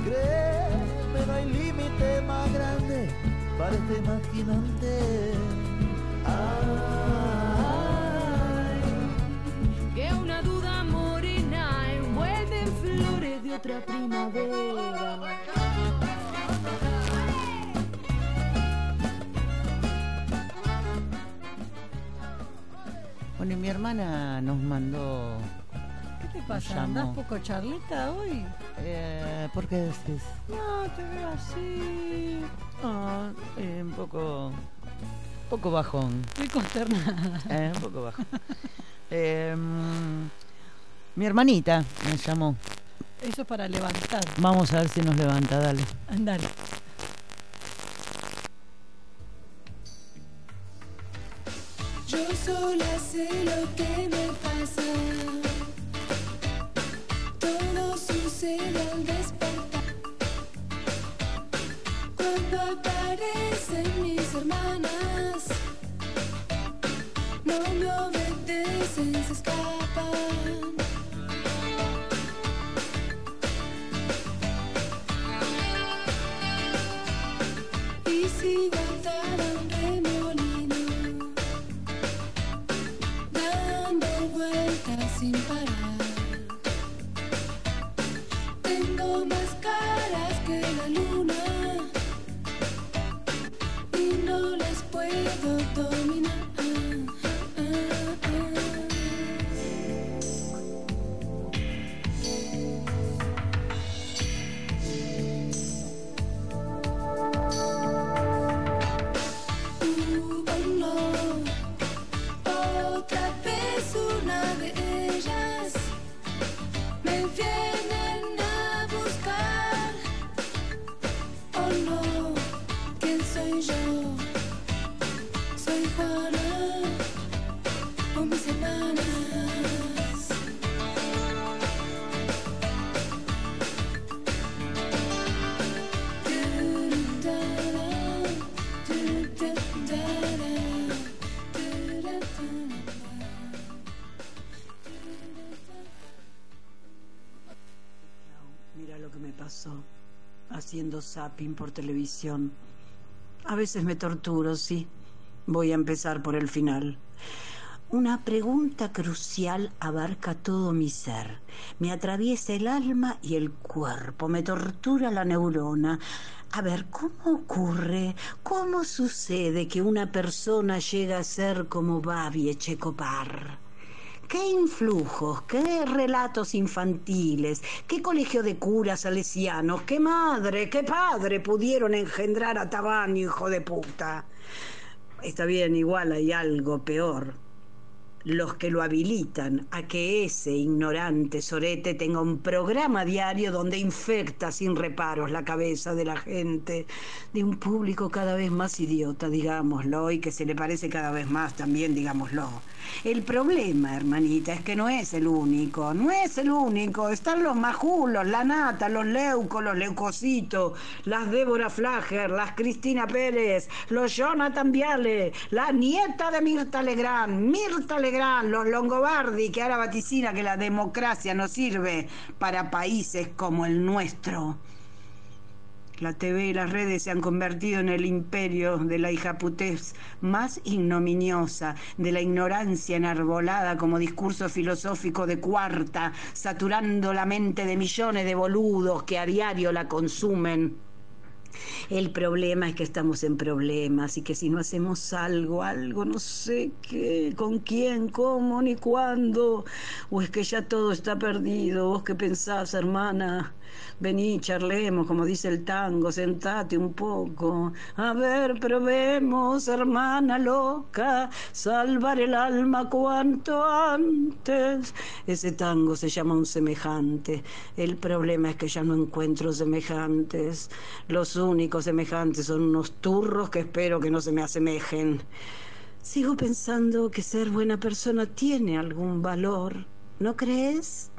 Speaker 10: Créeme, no hay límite más grande para este imaginante.
Speaker 12: Otra primavera.
Speaker 5: Bueno, y mi hermana nos mandó.
Speaker 6: ¿Qué te pasa? ¿Andás poco charlita hoy?
Speaker 5: Eh, ¿Por qué decís?
Speaker 6: No, te veo así.
Speaker 5: No, eh, un poco. Un poco bajón.
Speaker 6: Estoy consternada.
Speaker 5: Eh, un poco bajón. Eh, mi hermanita me llamó.
Speaker 6: Eso es para levantar.
Speaker 5: Vamos a ver si nos levanta, dale.
Speaker 6: Andale.
Speaker 13: Yo sola sé lo que me pasa. Todo sucede al despertar. Aparecen mis hermanas, no me obedecen, se escapan.
Speaker 14: Por televisión. A veces me torturo, sí. Voy a empezar por el final. Una pregunta crucial abarca todo mi ser. Me atraviesa el alma y el cuerpo, me tortura la neurona. A ver, ¿cómo ocurre? ¿Cómo sucede que una persona llega a ser como Babi Echecopar? ¿Qué influjos, qué relatos infantiles, qué colegio de curas salesianos, qué madre, qué padre pudieron engendrar a Tabaño, hijo de puta? Está bien, igual hay algo peor. Los que lo habilitan a que ese ignorante sorete tenga un programa diario donde infecta sin reparos la cabeza de la gente, de un público cada vez más idiota, digámoslo, y que se le parece cada vez más también, digámoslo. El problema, hermanita, es que no es el único, no es el único. Están los majulos, la nata, los leucos, los leucocitos, las Débora Flager, las Cristina Pérez, los Jonathan Viale, la nieta de Mirta Legrand, Mirta Legrand, los Longobardi, que ahora vaticina que la democracia no sirve para países como el nuestro. La TV y las redes se han convertido en el imperio de la hijaputez más ignominiosa, de la ignorancia enarbolada como discurso filosófico de cuarta, saturando la mente de millones de boludos que a diario la consumen. El problema es que estamos en problemas y que si no hacemos algo, algo, no sé qué, con quién, cómo, ni cuándo, o es que ya todo está perdido. ¿Vos qué pensás, hermana? Vení, charlemos, como dice el tango, sentate un poco. A ver, probemos, hermana loca, salvar el alma cuanto antes. Ese tango se llama un semejante. El problema es que ya no encuentro semejantes. Los únicos semejantes son unos turros que espero que no se me asemejen. Sigo pensando que ser buena persona tiene algún valor. ¿No crees?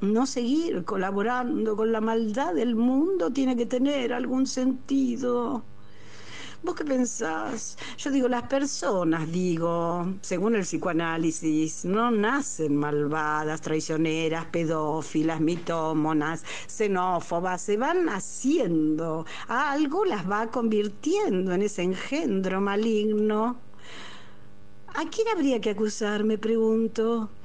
Speaker 14: No seguir colaborando con la maldad del mundo tiene que tener algún sentido. ¿Vos qué pensás? Yo digo, las personas, digo, según el psicoanálisis, no nacen malvadas, traicioneras, pedófilas, mitómonas, xenófobas, se van haciendo. Algo las va convirtiendo en ese engendro maligno. ¿A quién habría que acusar, me pregunto?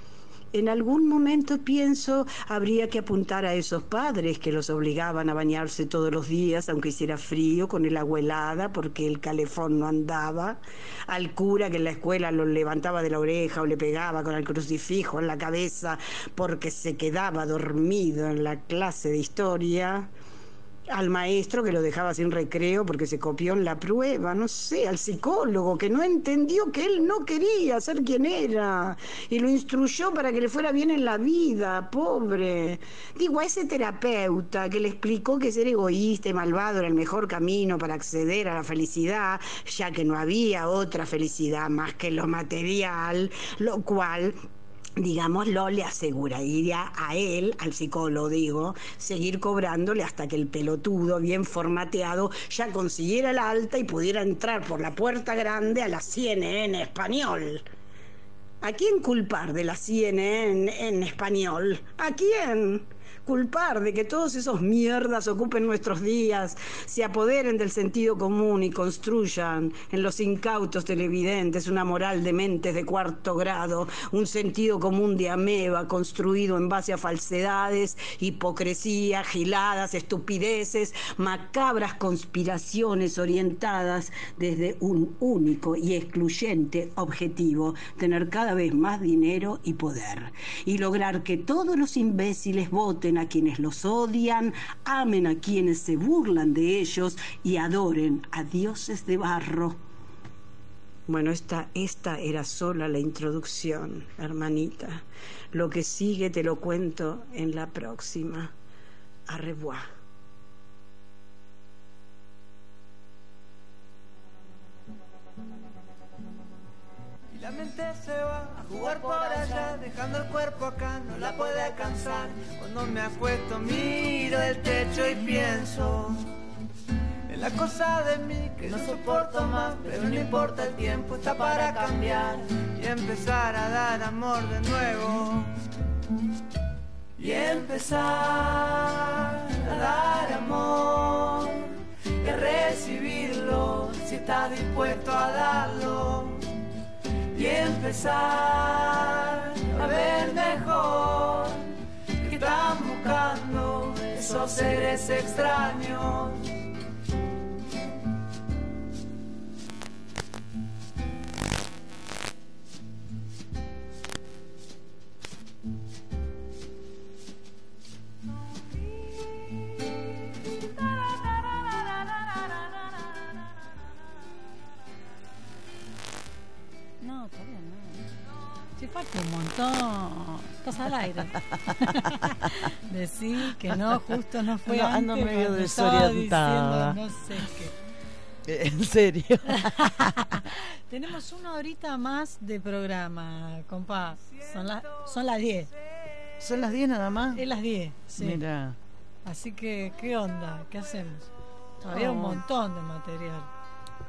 Speaker 14: En algún momento pienso habría que apuntar a esos padres que los obligaban a bañarse todos los días, aunque hiciera frío, con el agua helada, porque el calefón no andaba, al cura que en la escuela los levantaba de la oreja o le pegaba con el crucifijo en la cabeza porque se quedaba dormido en la clase de historia al maestro que lo dejaba sin recreo porque se copió en la prueba, no sé, al psicólogo que no entendió que él no quería ser quien era y lo instruyó para que le fuera bien en la vida, pobre. Digo, a ese terapeuta que le explicó que ser egoísta y malvado era el mejor camino para acceder a la felicidad, ya que no había otra felicidad más que lo material, lo cual digámoslo, le aseguraría a él, al psicólogo digo, seguir cobrándole hasta que el pelotudo bien formateado ya consiguiera el alta y pudiera entrar por la puerta grande a la CNN español. ¿A quién culpar de la CNN en español? ¿A quién? Culpar de que todos esos mierdas ocupen nuestros días, se apoderen del sentido común y construyan en los incautos televidentes una moral de mentes de cuarto grado, un sentido común de ameba construido en base a falsedades, hipocresía, giladas, estupideces, macabras conspiraciones orientadas desde un único y excluyente objetivo, tener cada vez más dinero y poder, y lograr que todos los imbéciles voten a quienes los odian, amen a quienes se burlan de ellos y adoren a dioses de barro. Bueno, esta, esta era sola la introducción, hermanita. Lo que sigue te lo cuento en la próxima. A revoir.
Speaker 10: La
Speaker 15: mente se va a jugar por allá, dejando el cuerpo acá, no la puede alcanzar. Cuando me acuesto miro el techo y pienso en la cosa de mí que no soporto más, pero no importa el tiempo, está para cambiar y empezar a dar amor de nuevo. Y empezar a dar amor y a recibirlo si estás dispuesto a darlo. Y empezar a ver mejor que están buscando esos seres extraños.
Speaker 6: Falta un montón. Estás al aire. (laughs) Decí que no, justo no fue
Speaker 5: No, ando
Speaker 6: antes
Speaker 5: medio
Speaker 6: cuando estaba
Speaker 5: desorientada.
Speaker 6: diciendo no sé qué.
Speaker 5: En serio. (laughs)
Speaker 6: Tenemos una horita más de programa, compa. Son, las son las 10.
Speaker 5: ¿Son las 10 nada más?
Speaker 6: Es las 10, sí.
Speaker 5: Mira.
Speaker 6: Así que, ¿qué onda? ¿Qué hacemos? Todavía un
Speaker 5: Oh.
Speaker 6: montón de material.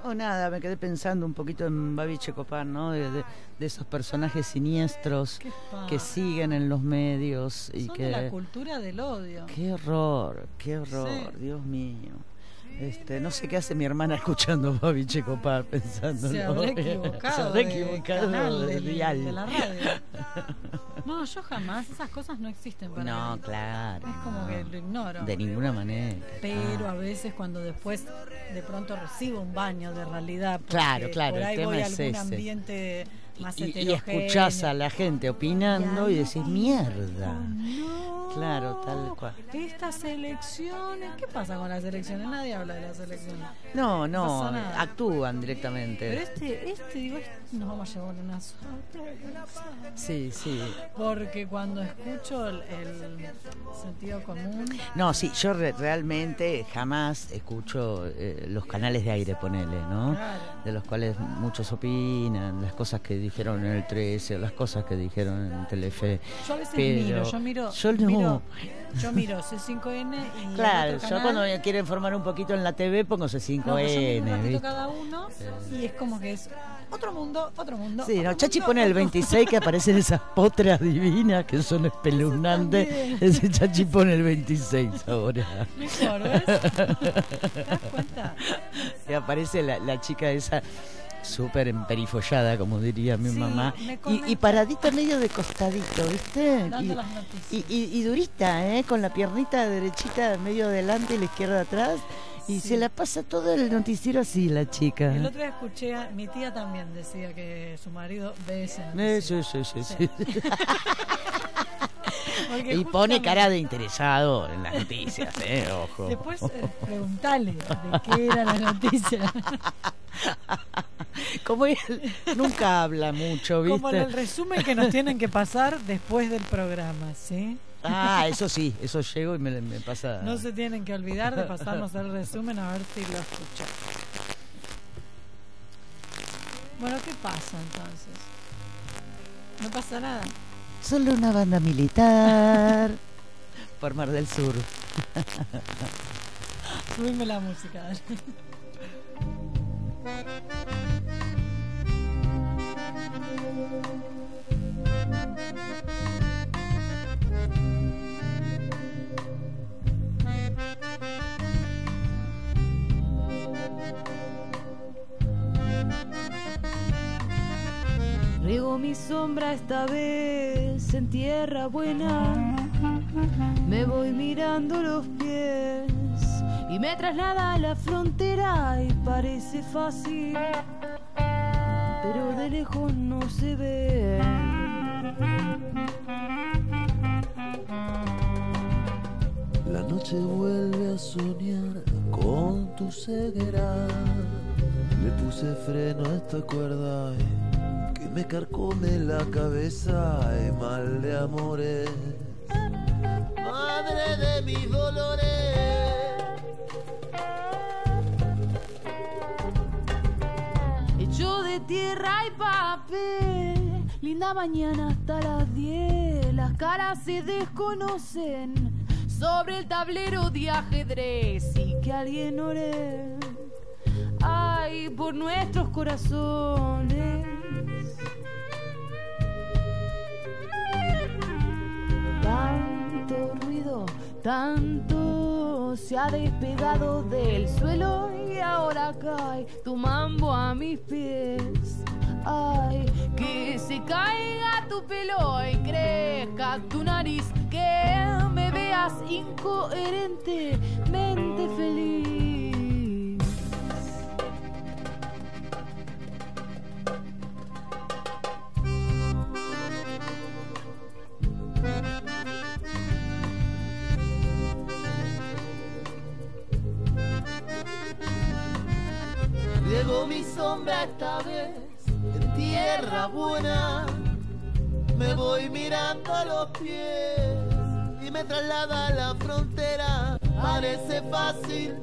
Speaker 5: Oh, nada, me quedé pensando un poquito en Babi Checopar, ¿no? De, de- de esos personajes siniestros que siguen en los medios y
Speaker 6: Son
Speaker 5: que...
Speaker 6: de la cultura del odio.
Speaker 5: Qué horror, qué horror,
Speaker 6: Sí.
Speaker 5: Dios mío. Este, no sé qué hace mi hermana escuchando Babi Checopar pensando. (laughs)
Speaker 6: Se habrá equivocado.
Speaker 5: Se habrá
Speaker 6: de
Speaker 5: equivocado
Speaker 6: canal,
Speaker 5: de
Speaker 6: del-
Speaker 5: dial.
Speaker 6: de la radio. (laughs) No, yo jamás. Esas cosas no existen para
Speaker 5: No,
Speaker 6: mí.
Speaker 5: claro.
Speaker 6: Es como que lo ignoro.
Speaker 5: De ninguna manera.
Speaker 6: Pero a veces cuando después de pronto recibo un baño de realidad,
Speaker 5: Claro, claro,
Speaker 6: por
Speaker 5: el
Speaker 6: ahí
Speaker 5: tema
Speaker 6: voy a
Speaker 5: es
Speaker 6: algún
Speaker 5: ese.
Speaker 6: ambiente más
Speaker 5: Y, y escuchás a la gente opinando y decís, mierda.
Speaker 6: No.
Speaker 5: Claro, tal cual.
Speaker 6: Estas elecciones, ¿qué pasa con las elecciones? Nadie habla de las elecciones.
Speaker 5: No,
Speaker 6: No
Speaker 5: actúan directamente.
Speaker 6: Pero este, este, digo, este- nos vamos a llevar una sorpresa.
Speaker 5: Sí, sí.
Speaker 6: Porque cuando escucho el, el sentido común,
Speaker 5: No, sí, yo re- realmente jamás escucho eh, los canales de aire, ponele, ¿no?
Speaker 6: Claro.
Speaker 5: De los cuales muchos opinan, las cosas que dijeron en el 13, o las cosas que dijeron en Telefe.
Speaker 6: yo a veces
Speaker 5: Pero
Speaker 6: miro, yo miro,
Speaker 5: Yo no.
Speaker 6: miro, yo miro C5N y
Speaker 5: Claro, yo cuando me quiero informar un poquito en la TV pongo
Speaker 6: no, pero yo miro
Speaker 5: C5N,
Speaker 6: un ratito
Speaker 5: ¿viste?
Speaker 6: cada uno y es como que es otro mundo, otro mundo.
Speaker 5: Sí, no, Chachi
Speaker 6: mundo,
Speaker 5: pone el
Speaker 6: otro-
Speaker 5: 26 que aparecen esas potras divinas que son espeluznantes. (laughs) Ese Chachi pone el 26 ahora.
Speaker 6: Mejor, ¿ves? (laughs) ¿Te das cuenta?
Speaker 5: Y aparece la, la chica esa súper emperifollada, como diría mi
Speaker 6: Sí,
Speaker 5: mamá. Y, paradita medio de costadito, ¿viste?
Speaker 6: Dando
Speaker 5: Y,
Speaker 6: las
Speaker 5: y, durita, ¿eh? Con la piernita derechita medio adelante y la izquierda atrás. Y
Speaker 6: Sí.
Speaker 5: se la pasa todo el noticiero así, la chica.
Speaker 6: El otro día escuché, a, mi tía también decía que su marido ve ese
Speaker 5: Eh,
Speaker 6: noticiero.
Speaker 5: sí, sí, sí, sí. (laughs) Y pone cara de interesado en las noticias, ¿eh? Ojo.
Speaker 6: Después eh, preguntale de qué era la noticia.
Speaker 5: Como él nunca habla mucho, ¿viste?
Speaker 6: Como en el resumen que nos tienen que pasar después del programa, ¿sí?
Speaker 5: Ah, eso sí, eso llego y me, me pasa.
Speaker 6: No se tienen que olvidar de pasarnos el resumen a ver si lo escuchas. Bueno, ¿qué pasa entonces? No pasa nada.
Speaker 5: Solo una banda militar (laughs) por Mar del Sur. (laughs)
Speaker 6: Subime la música. dale.
Speaker 12: Riego mi sombra esta vez en tierra buena. Me voy mirando los pies y me traslada a la frontera y parece fácil, pero de lejos no se ve.
Speaker 10: La noche vuelve a soñar con tu ceguera. Le puse freno a esta cuerda que me carcome la cabeza y mal de amores. Madre de mis dolores.
Speaker 12: Hecho de tierra y papel. la mañana hasta las 10 las caras se desconocen sobre el tablero de ajedrez y que alguien ore. Ay, por nuestros corazones. Tanto se ha despegado del suelo y ahora cae tu mambo a mis pies. Ay, que se caiga tu pelo y crezca tu nariz, que me veas incoherentemente feliz.
Speaker 16: Mi sombra esta vez en tierra buena. Me voy mirando a los pies y me traslada a la frontera. Parece fácil,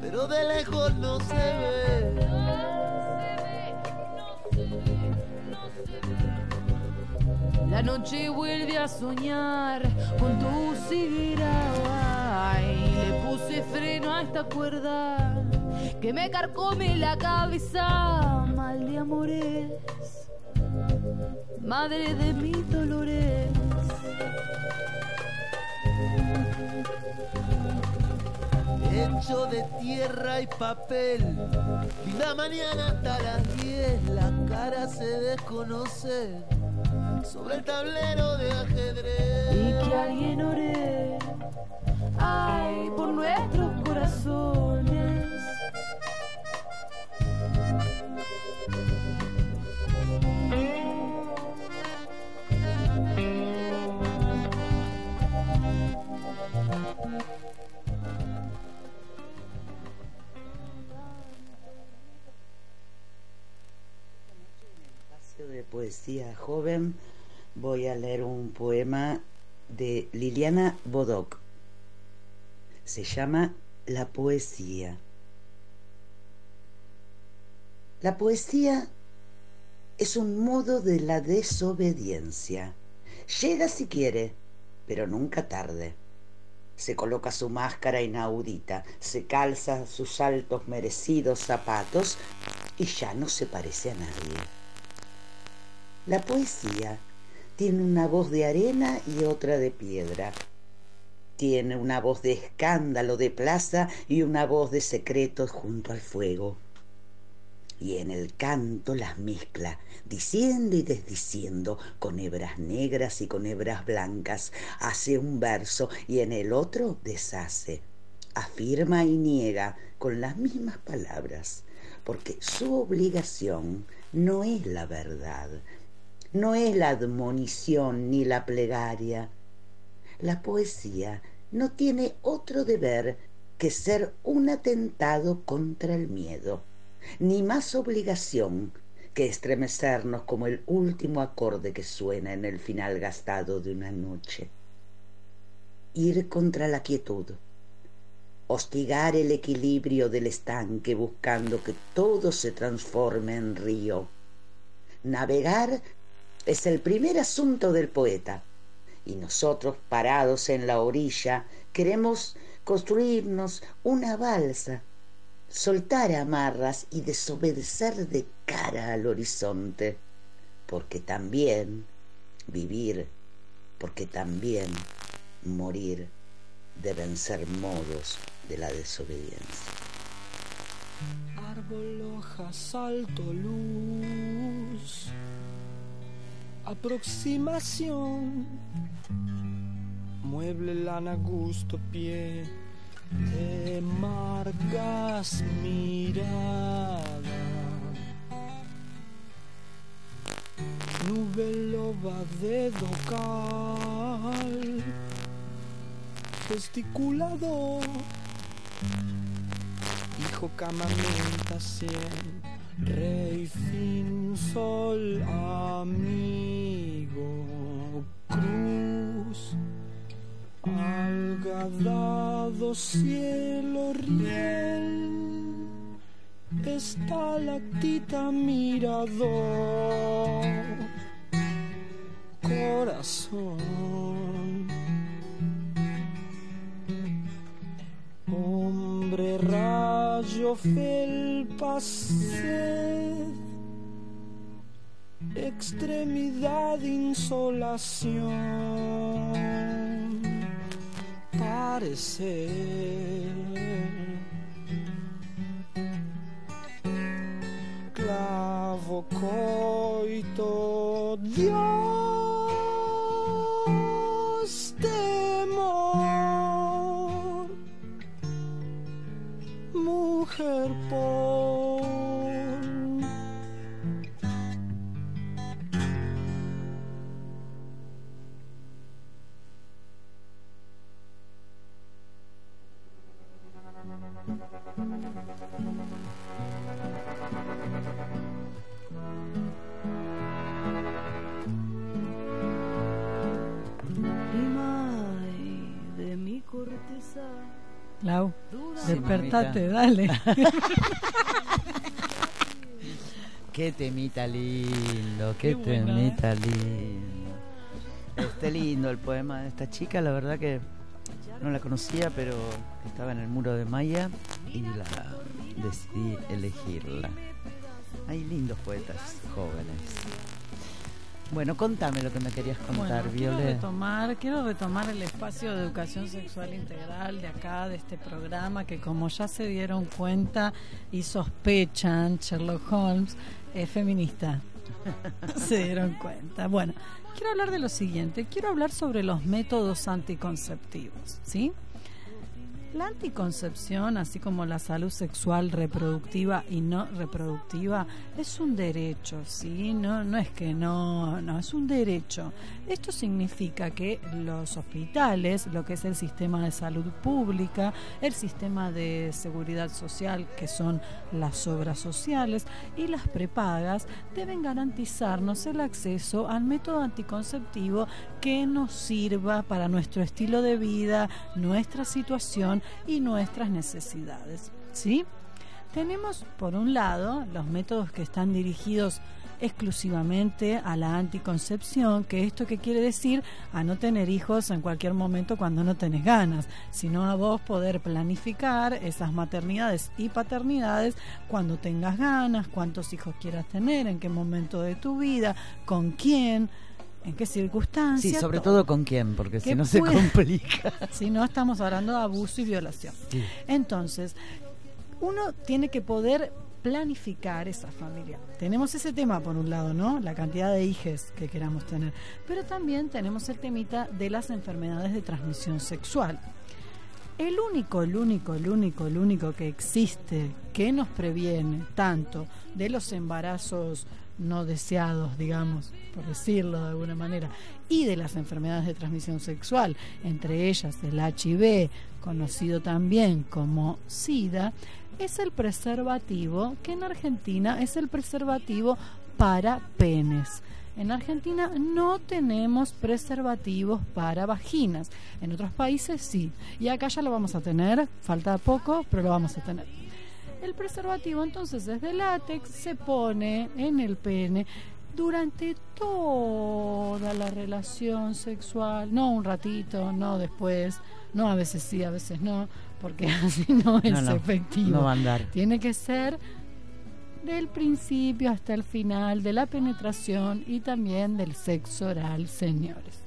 Speaker 16: pero de lejos no se ve.
Speaker 12: La noche vuelve a soñar con tu ciguera. Puse freno a esta cuerda que me carcome la cabeza. Mal de amores, madre de mis dolores.
Speaker 16: Hecho de tierra y papel, linda mañana hasta las 10, la cara se desconoce sobre el tablero de ajedrez.
Speaker 12: Y que alguien ore, ay, por nuestros corazones.
Speaker 1: Poesía joven voy a leer un poema de Liliana Bodoc. Se llama La poesía. La poesía es un modo de la desobediencia. Llega si quiere, pero nunca tarde. Se coloca su máscara inaudita, se calza sus altos merecidos zapatos y ya no se parece a nadie. La poesía tiene una voz de arena y otra de piedra. Tiene una voz de escándalo de plaza y una voz de secretos junto al fuego. Y en el canto las mezcla, diciendo y desdiciendo, con hebras negras y con hebras blancas. Hace un verso y en el otro deshace. Afirma y niega con las mismas palabras, porque su obligación no es la verdad, no es la admonición ni la plegaria. La poesía no tiene otro deber que ser un atentado contra el miedo, ni más obligación que estremecernos como el último acorde que suena en el final gastado de una noche. Ir contra la quietud, hostigar el equilibrio del estanque buscando que todo se transforme en río. Navegar es el primer asunto del poeta y nosotros parados en la orilla queremos construirnos una balsa, soltar amarras y desobedecer de cara al horizonte, porque también vivir, porque también morir deben ser modos de la desobediencia.
Speaker 17: Árbol, hoja, salto, luz. Aproximación. Mueble, lana, gusto, pie. Te marcas mirada. Nube loba, dedo cal. Gesticulador. Hijo camamentación, Rey sin sol, amigo, cruz, algadado cielo, riel, está la tita mirador, corazón. Rayo, felpa, sed, extremidad, insolación, parecer. Clavo, coito, Dios, mujer por.
Speaker 6: Lau, despertate, dale. (laughs)
Speaker 5: Qué temita lindo, qué,
Speaker 6: Qué bueno,
Speaker 5: temita lindo. Este lindo el poema de esta chica, la verdad que no la conocía, pero estaba en el muro de Maya y la decidí elegirla. Hay lindos poetas jóvenes. Bueno, contame lo que me querías contar,
Speaker 6: Bueno, quiero
Speaker 5: Violet.
Speaker 6: retomar, quiero retomar el espacio de educación sexual integral de acá, de este programa, que como ya se dieron cuenta y sospechan, Sherlock Holmes es feminista. (laughs) se dieron cuenta. Bueno, quiero hablar de lo siguiente, quiero hablar sobre los métodos anticonceptivos, ¿sí? La anticoncepción, así como la salud sexual reproductiva y no reproductiva, es un derecho, ¿sí? No, no es que no, no, es un derecho. Esto significa que los hospitales, lo que es el sistema de salud pública, el sistema de seguridad social, que son las obras sociales, y las prepagas, deben garantizarnos el acceso al método anticonceptivo que nos sirva para nuestro estilo de vida, nuestra situación y nuestras necesidades. ¿Sí? Tenemos, por un lado, los métodos que están dirigidos exclusivamente a la anticoncepción, que esto que quiere decir a no tener hijos en cualquier momento cuando no tenés ganas, sino a vos poder planificar esas maternidades y paternidades cuando tengas ganas, cuántos hijos quieras tener, en qué momento de tu vida, con quién, en qué circunstancias.
Speaker 5: Sí, sobre todo con quién, porque si no se complica. (laughs)
Speaker 6: Si no, estamos hablando de abuso y violación.
Speaker 5: Sí.
Speaker 6: Entonces, uno tiene que poder planificar esa familia. Tenemos ese tema por un lado, ¿no? La cantidad de hijes que queramos tener. Pero también tenemos el temita de las enfermedades de transmisión sexual. El único, el único, el único, el único que existe que nos previene tanto de los embarazos no deseados, digamos, por decirlo de alguna manera, y de las enfermedades de transmisión sexual, entre ellas el HIV, conocido también como SIDA, es el preservativo, que en Argentina es el preservativo para penes. En Argentina no tenemos preservativos para vaginas. En otros países sí. Y acá ya lo vamos a tener. Falta poco, pero lo vamos a tener. El preservativo entonces es de látex, se pone en el pene durante toda la relación sexual, no un ratito, no después, no a veces sí, a veces no, porque (laughs) así no es
Speaker 5: No, no,
Speaker 6: efectivo.
Speaker 5: no va a andar.
Speaker 6: Tiene que ser del principio hasta el final de la penetración y también del sexo oral, señores.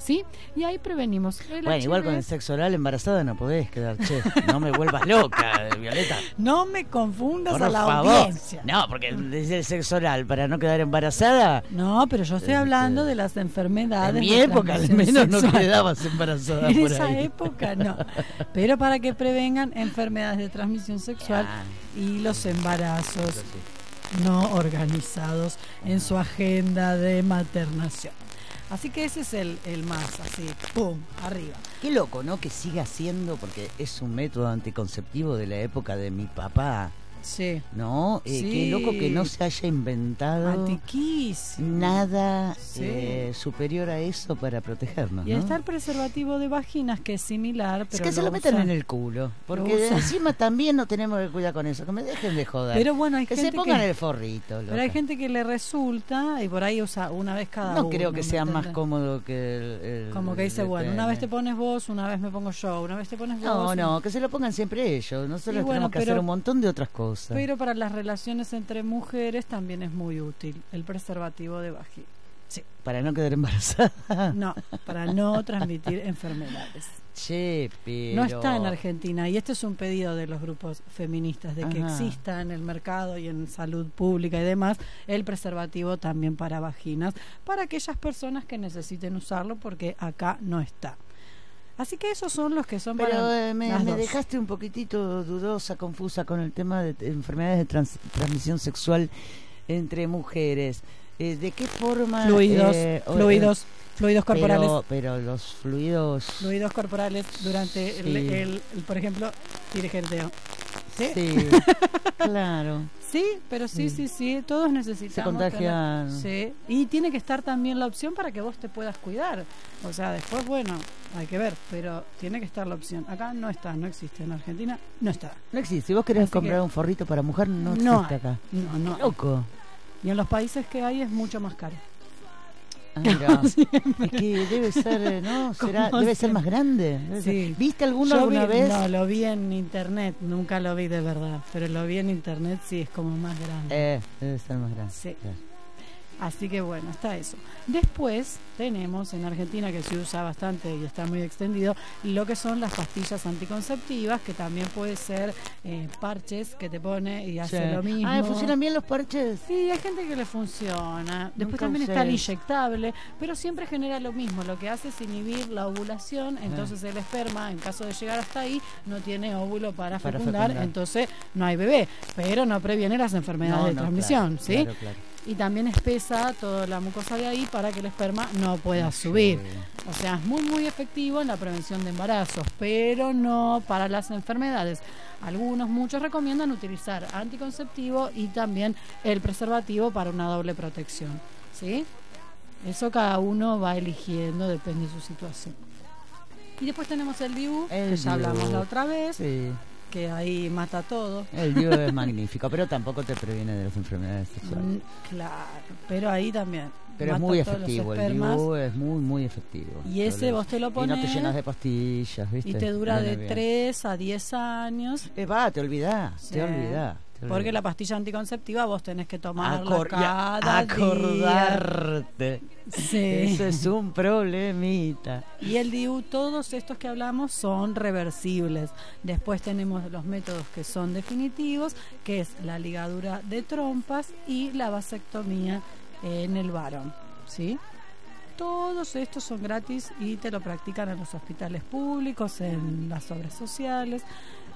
Speaker 6: ¿Sí? Y ahí prevenimos el
Speaker 5: Bueno, igual con el sexo oral embarazada no podés quedar, che. No me vuelvas loca, (laughs) Violeta.
Speaker 6: No me confundas
Speaker 5: Por
Speaker 6: a la
Speaker 5: favor.
Speaker 6: audiencia.
Speaker 5: No, porque dice el sexo oral para no quedar embarazada.
Speaker 6: No, pero yo estoy hablando de las enfermedades.
Speaker 5: En mi época al menos no quedabas embarazada
Speaker 6: En
Speaker 5: por
Speaker 6: esa
Speaker 5: ahí.
Speaker 6: época no. Pero para que prevengan enfermedades de transmisión sexual y los embarazos no organizados en su agenda de maternación. Así que ese es el, más, así, ¡pum! Arriba.
Speaker 5: Qué loco, ¿no? Que siga siendo, porque es un método anticonceptivo de la época de mi papá.
Speaker 6: Sí.
Speaker 5: ¿No? Eh,
Speaker 6: Sí.
Speaker 5: Qué loco que no se haya inventado nada
Speaker 6: Sí.
Speaker 5: eh, superior a eso para protegernos.
Speaker 6: Y
Speaker 5: ¿no?
Speaker 6: está el preservativo de vaginas que es similar, pero
Speaker 5: es que se lo meten en el culo.
Speaker 6: lo
Speaker 5: Porque encima también no tenemos que cuidar con eso. Que me dejen de joder.
Speaker 6: Pero bueno, hay
Speaker 5: que se pongan
Speaker 6: que-
Speaker 5: el forrito.
Speaker 6: Pero hay
Speaker 5: loca.
Speaker 6: gente que le resulta y por ahí usa una vez cada
Speaker 5: No
Speaker 6: uno.
Speaker 5: creo que
Speaker 6: ¿me
Speaker 5: sea más cómodo que el. el-
Speaker 6: Como que dice, bueno, una vez te pones vos, una vez me pongo yo, una vez te pones
Speaker 5: No,
Speaker 6: vos.
Speaker 5: no, que se lo pongan siempre ellos. Nosotros
Speaker 6: bueno,
Speaker 5: tenemos que hacer un montón de otras cosas.
Speaker 6: Pero para las relaciones entre mujeres también es muy útil el preservativo de vagina. Sí.
Speaker 5: Para no quedar embarazada.
Speaker 6: No, para no transmitir enfermedades.
Speaker 5: Che, pero.
Speaker 6: No está en Argentina y este es un pedido de los grupos feministas de que
Speaker 5: Ajá.
Speaker 6: exista en el mercado y en salud pública y demás el preservativo también para vaginas para aquellas personas que necesiten usarlo porque acá no está. Así que esos son los que son
Speaker 5: Pero
Speaker 6: para
Speaker 5: eh, me,
Speaker 6: las
Speaker 5: me
Speaker 6: dos.
Speaker 5: dejaste un poquitito dudosa, confusa con el tema de, de enfermedades de trans- transmisión sexual entre mujeres. Eh, ¿De qué forma?
Speaker 6: fluidos,
Speaker 5: eh,
Speaker 6: fluidos, fluidos
Speaker 5: pero-
Speaker 6: corporales.
Speaker 5: Pero, los fluidos.
Speaker 6: fluidos corporales durante el,
Speaker 5: Sí.
Speaker 6: el- el, por ejemplo, dirigenteo. ¿Sí?
Speaker 5: Sí, (laughs) claro.
Speaker 6: Sí, pero sí, sí, sí, todos necesitamos.
Speaker 5: Se contagian.
Speaker 6: tener- sí, y tiene que estar también la opción para que vos te puedas cuidar. O sea, después, bueno, hay que ver, pero tiene que estar la opción. Acá no está, no existe. En Argentina no está.
Speaker 5: No existe. Si vos querés
Speaker 6: Así
Speaker 5: comprar
Speaker 6: que-
Speaker 5: un forrito para mujer, no,
Speaker 6: No
Speaker 5: existe
Speaker 6: hay.
Speaker 5: acá.
Speaker 6: No, no.
Speaker 5: Loco.
Speaker 6: Y en los países que hay es mucho más caro.
Speaker 5: Ah. (laughs) Es que debe ser, eh, ¿no? (laughs) Será, debe ser más grande.
Speaker 6: Sí.
Speaker 5: ¿Viste alguno
Speaker 6: Yo
Speaker 5: alguna
Speaker 6: vi-
Speaker 5: vez?
Speaker 6: No, lo vi en internet, nunca lo vi de verdad, pero lo vi en internet, sí, es como más grande.
Speaker 5: Eh, debe ser más grande.
Speaker 6: Sí.
Speaker 5: claro.
Speaker 6: Así que bueno, está eso. Después tenemos en Argentina, que se usa bastante y está muy extendido, lo que son las pastillas anticonceptivas, que también puede ser eh, parches que te pone y hace
Speaker 5: Sí.
Speaker 6: lo mismo.
Speaker 5: Ah, ¿funcionan bien los parches?
Speaker 6: Sí, hay gente que le funciona. Después
Speaker 5: Nunca
Speaker 6: también
Speaker 5: usé
Speaker 6: está el inyectable, pero siempre genera lo mismo. Lo que hace es inhibir la ovulación,
Speaker 5: Ah.
Speaker 6: entonces el esperma, en caso de llegar hasta ahí, no tiene óvulo para,
Speaker 5: Para
Speaker 6: fecundar,
Speaker 5: fecundar.
Speaker 6: entonces no hay bebé, pero no previene las enfermedades
Speaker 5: No,
Speaker 6: de transmisión,
Speaker 5: claro,
Speaker 6: ¿sí?
Speaker 5: claro, claro.
Speaker 6: Y también espesa toda la mucosa de ahí para que el esperma no pueda subir. O sea, es muy muy efectivo en la prevención de embarazos, pero no para las enfermedades. Algunos, muchos recomiendan utilizar anticonceptivo y también el preservativo para una doble protección. ¿Sí? Eso cada uno va eligiendo, depende de su situación. Y después tenemos el DIU,
Speaker 5: El
Speaker 6: que ya hablamos la otra vez,
Speaker 5: Sí.
Speaker 6: Que ahí mata todo.
Speaker 5: El DIU es (laughs) magnífico, pero tampoco te previene de las enfermedades sexuales.
Speaker 6: Mm, Claro, pero ahí también.
Speaker 5: Pero es muy efectivo, el. DIU es muy, muy efectivo.
Speaker 6: Y ese vos te lo
Speaker 5: Y no te
Speaker 6: pones
Speaker 5: llenas de pastillas, ¿viste?
Speaker 6: Y te dura
Speaker 5: Viene
Speaker 6: de
Speaker 5: bien.
Speaker 6: 3 a 10 años.
Speaker 5: Eh, va, te olvidás,
Speaker 6: Sí.
Speaker 5: te olvidás.
Speaker 6: Porque la pastilla anticonceptiva vos tenés que tomarla
Speaker 5: Acor-
Speaker 6: cada día.
Speaker 5: acordarte.
Speaker 6: Sí.
Speaker 5: Eso es un problemita.
Speaker 6: Y el DIU, todos estos que hablamos son reversibles. Después tenemos los métodos que son definitivos, que es la ligadura de trompas y la vasectomía en el varón. ¿Sí? Todos estos son gratis y te lo practican en los hospitales públicos, en las obras sociales.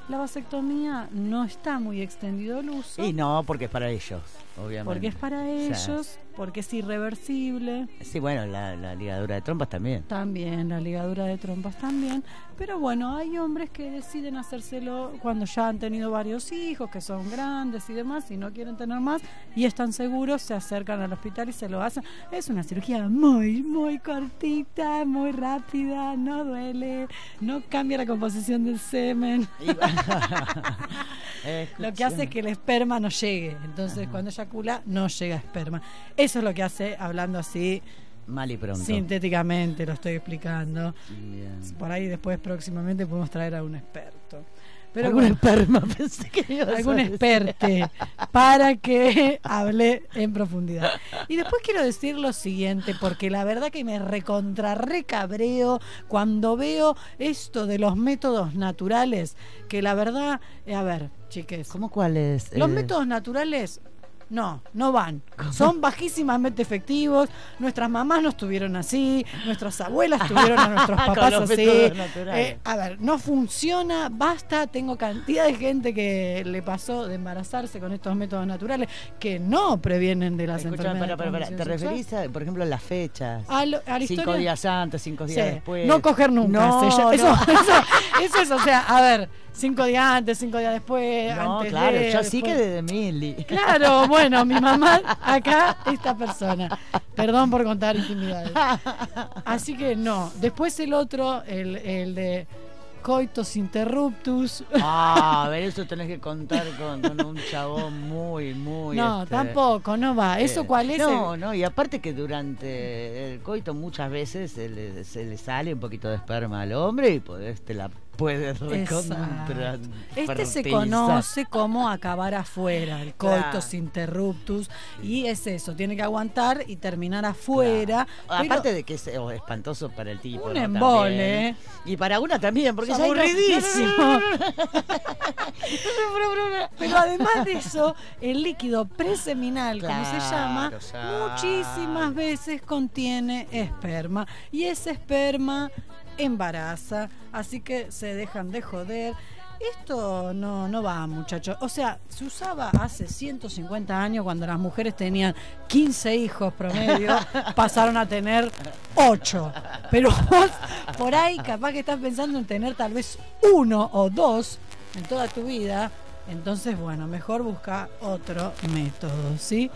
Speaker 6: La vasectomía no está muy extendido el uso.
Speaker 5: Y no, porque es para ellos, obviamente.
Speaker 6: Porque es para
Speaker 5: O sea,
Speaker 6: ellos, porque es irreversible.
Speaker 5: sí, bueno, la, la ligadura de trompas también.
Speaker 6: También, la ligadura de trompas también. Pero bueno, hay hombres que deciden hacérselo cuando ya han tenido varios hijos, que son grandes y demás, y no quieren tener más, y están seguros, se acercan al hospital y se lo hacen. Es una cirugía muy, muy cortita, muy rápida, no duele, no cambia la composición del semen. (laughs) (laughs) Lo que hace es que el esperma no llegue. Entonces, cuando eyacula, no llega esperma. Eso es lo que hace, hablando así,
Speaker 5: Mal y pronto.
Speaker 6: sintéticamente, lo estoy explicando.
Speaker 5: Bien.
Speaker 6: Por ahí después, próximamente, podemos traer a un experto. Pero
Speaker 5: Algún
Speaker 6: bueno,
Speaker 5: esperma, (laughs) pensé que
Speaker 6: algún experte para que hable en profundidad. Y después quiero decir lo siguiente, porque la verdad que me recontra recabreo cuando veo esto de los métodos naturales, que la verdad, eh, a ver, chiques.
Speaker 5: ¿Cómo cuáles?
Speaker 6: Los
Speaker 5: Eh,
Speaker 6: métodos naturales no, no van. Son bajísimamente efectivos. Nuestras mamás no estuvieron así, nuestras abuelas tuvieron a nuestros (laughs) papás así. Eh, a ver, no funciona, basta. Tengo cantidad de gente que le pasó de embarazarse con estos métodos naturales que no previenen de las
Speaker 5: Escuchame,
Speaker 6: enfermedades.
Speaker 5: para, para, para.
Speaker 6: de
Speaker 5: ¿Te referís a, por ejemplo, a las fechas?
Speaker 6: A lo- a la
Speaker 5: cinco días antes, cinco días
Speaker 6: Sí,
Speaker 5: después.
Speaker 6: No coger nunca.
Speaker 5: No,
Speaker 6: eso,
Speaker 5: no. (laughs)
Speaker 6: eso- eso es, o sea, a ver, cinco días antes, cinco días después.
Speaker 5: No,
Speaker 6: antes
Speaker 5: claro,
Speaker 6: de,
Speaker 5: yo sí que desde Mili.
Speaker 6: Claro, Bueno, mi mamá, acá, esta persona. Perdón por contar intimidades. Así que no. Después el otro, el, el de coitos interruptus.
Speaker 5: Ah, a ver, eso tenés que contar con, con un chabón muy, muy.
Speaker 6: No,
Speaker 5: este,
Speaker 6: tampoco, no va. ¿Eso
Speaker 5: eh,
Speaker 6: cuál es?
Speaker 5: No, no, y aparte que durante el coito muchas veces se le, se le sale un poquito de esperma al hombre y podés, te la puedes recontra.
Speaker 6: Este se conoce como acabar afuera, el coitus
Speaker 5: Claro.
Speaker 6: interruptus, y es eso, tiene que aguantar y terminar afuera.
Speaker 5: Aparte de que es oh, espantoso para el tipo.
Speaker 6: Un
Speaker 5: ¿no?
Speaker 6: embole,
Speaker 5: También. Y para una también, porque
Speaker 6: Es aburridísimo. (laughs) (laughs) Pero además de eso, el líquido preseminal, como se llama, muchísimas veces contiene esperma. Y ese esperma embaraza, así que se dejan de joder. Esto no, no va, muchachos. O sea, se usaba hace 150 años cuando las mujeres tenían 15 hijos promedio, (laughs) pasaron a tener 8. Pero vos, por ahí, capaz que estás pensando en tener tal vez uno o dos en toda tu vida. Entonces, bueno, mejor busca otro método, ¿sí?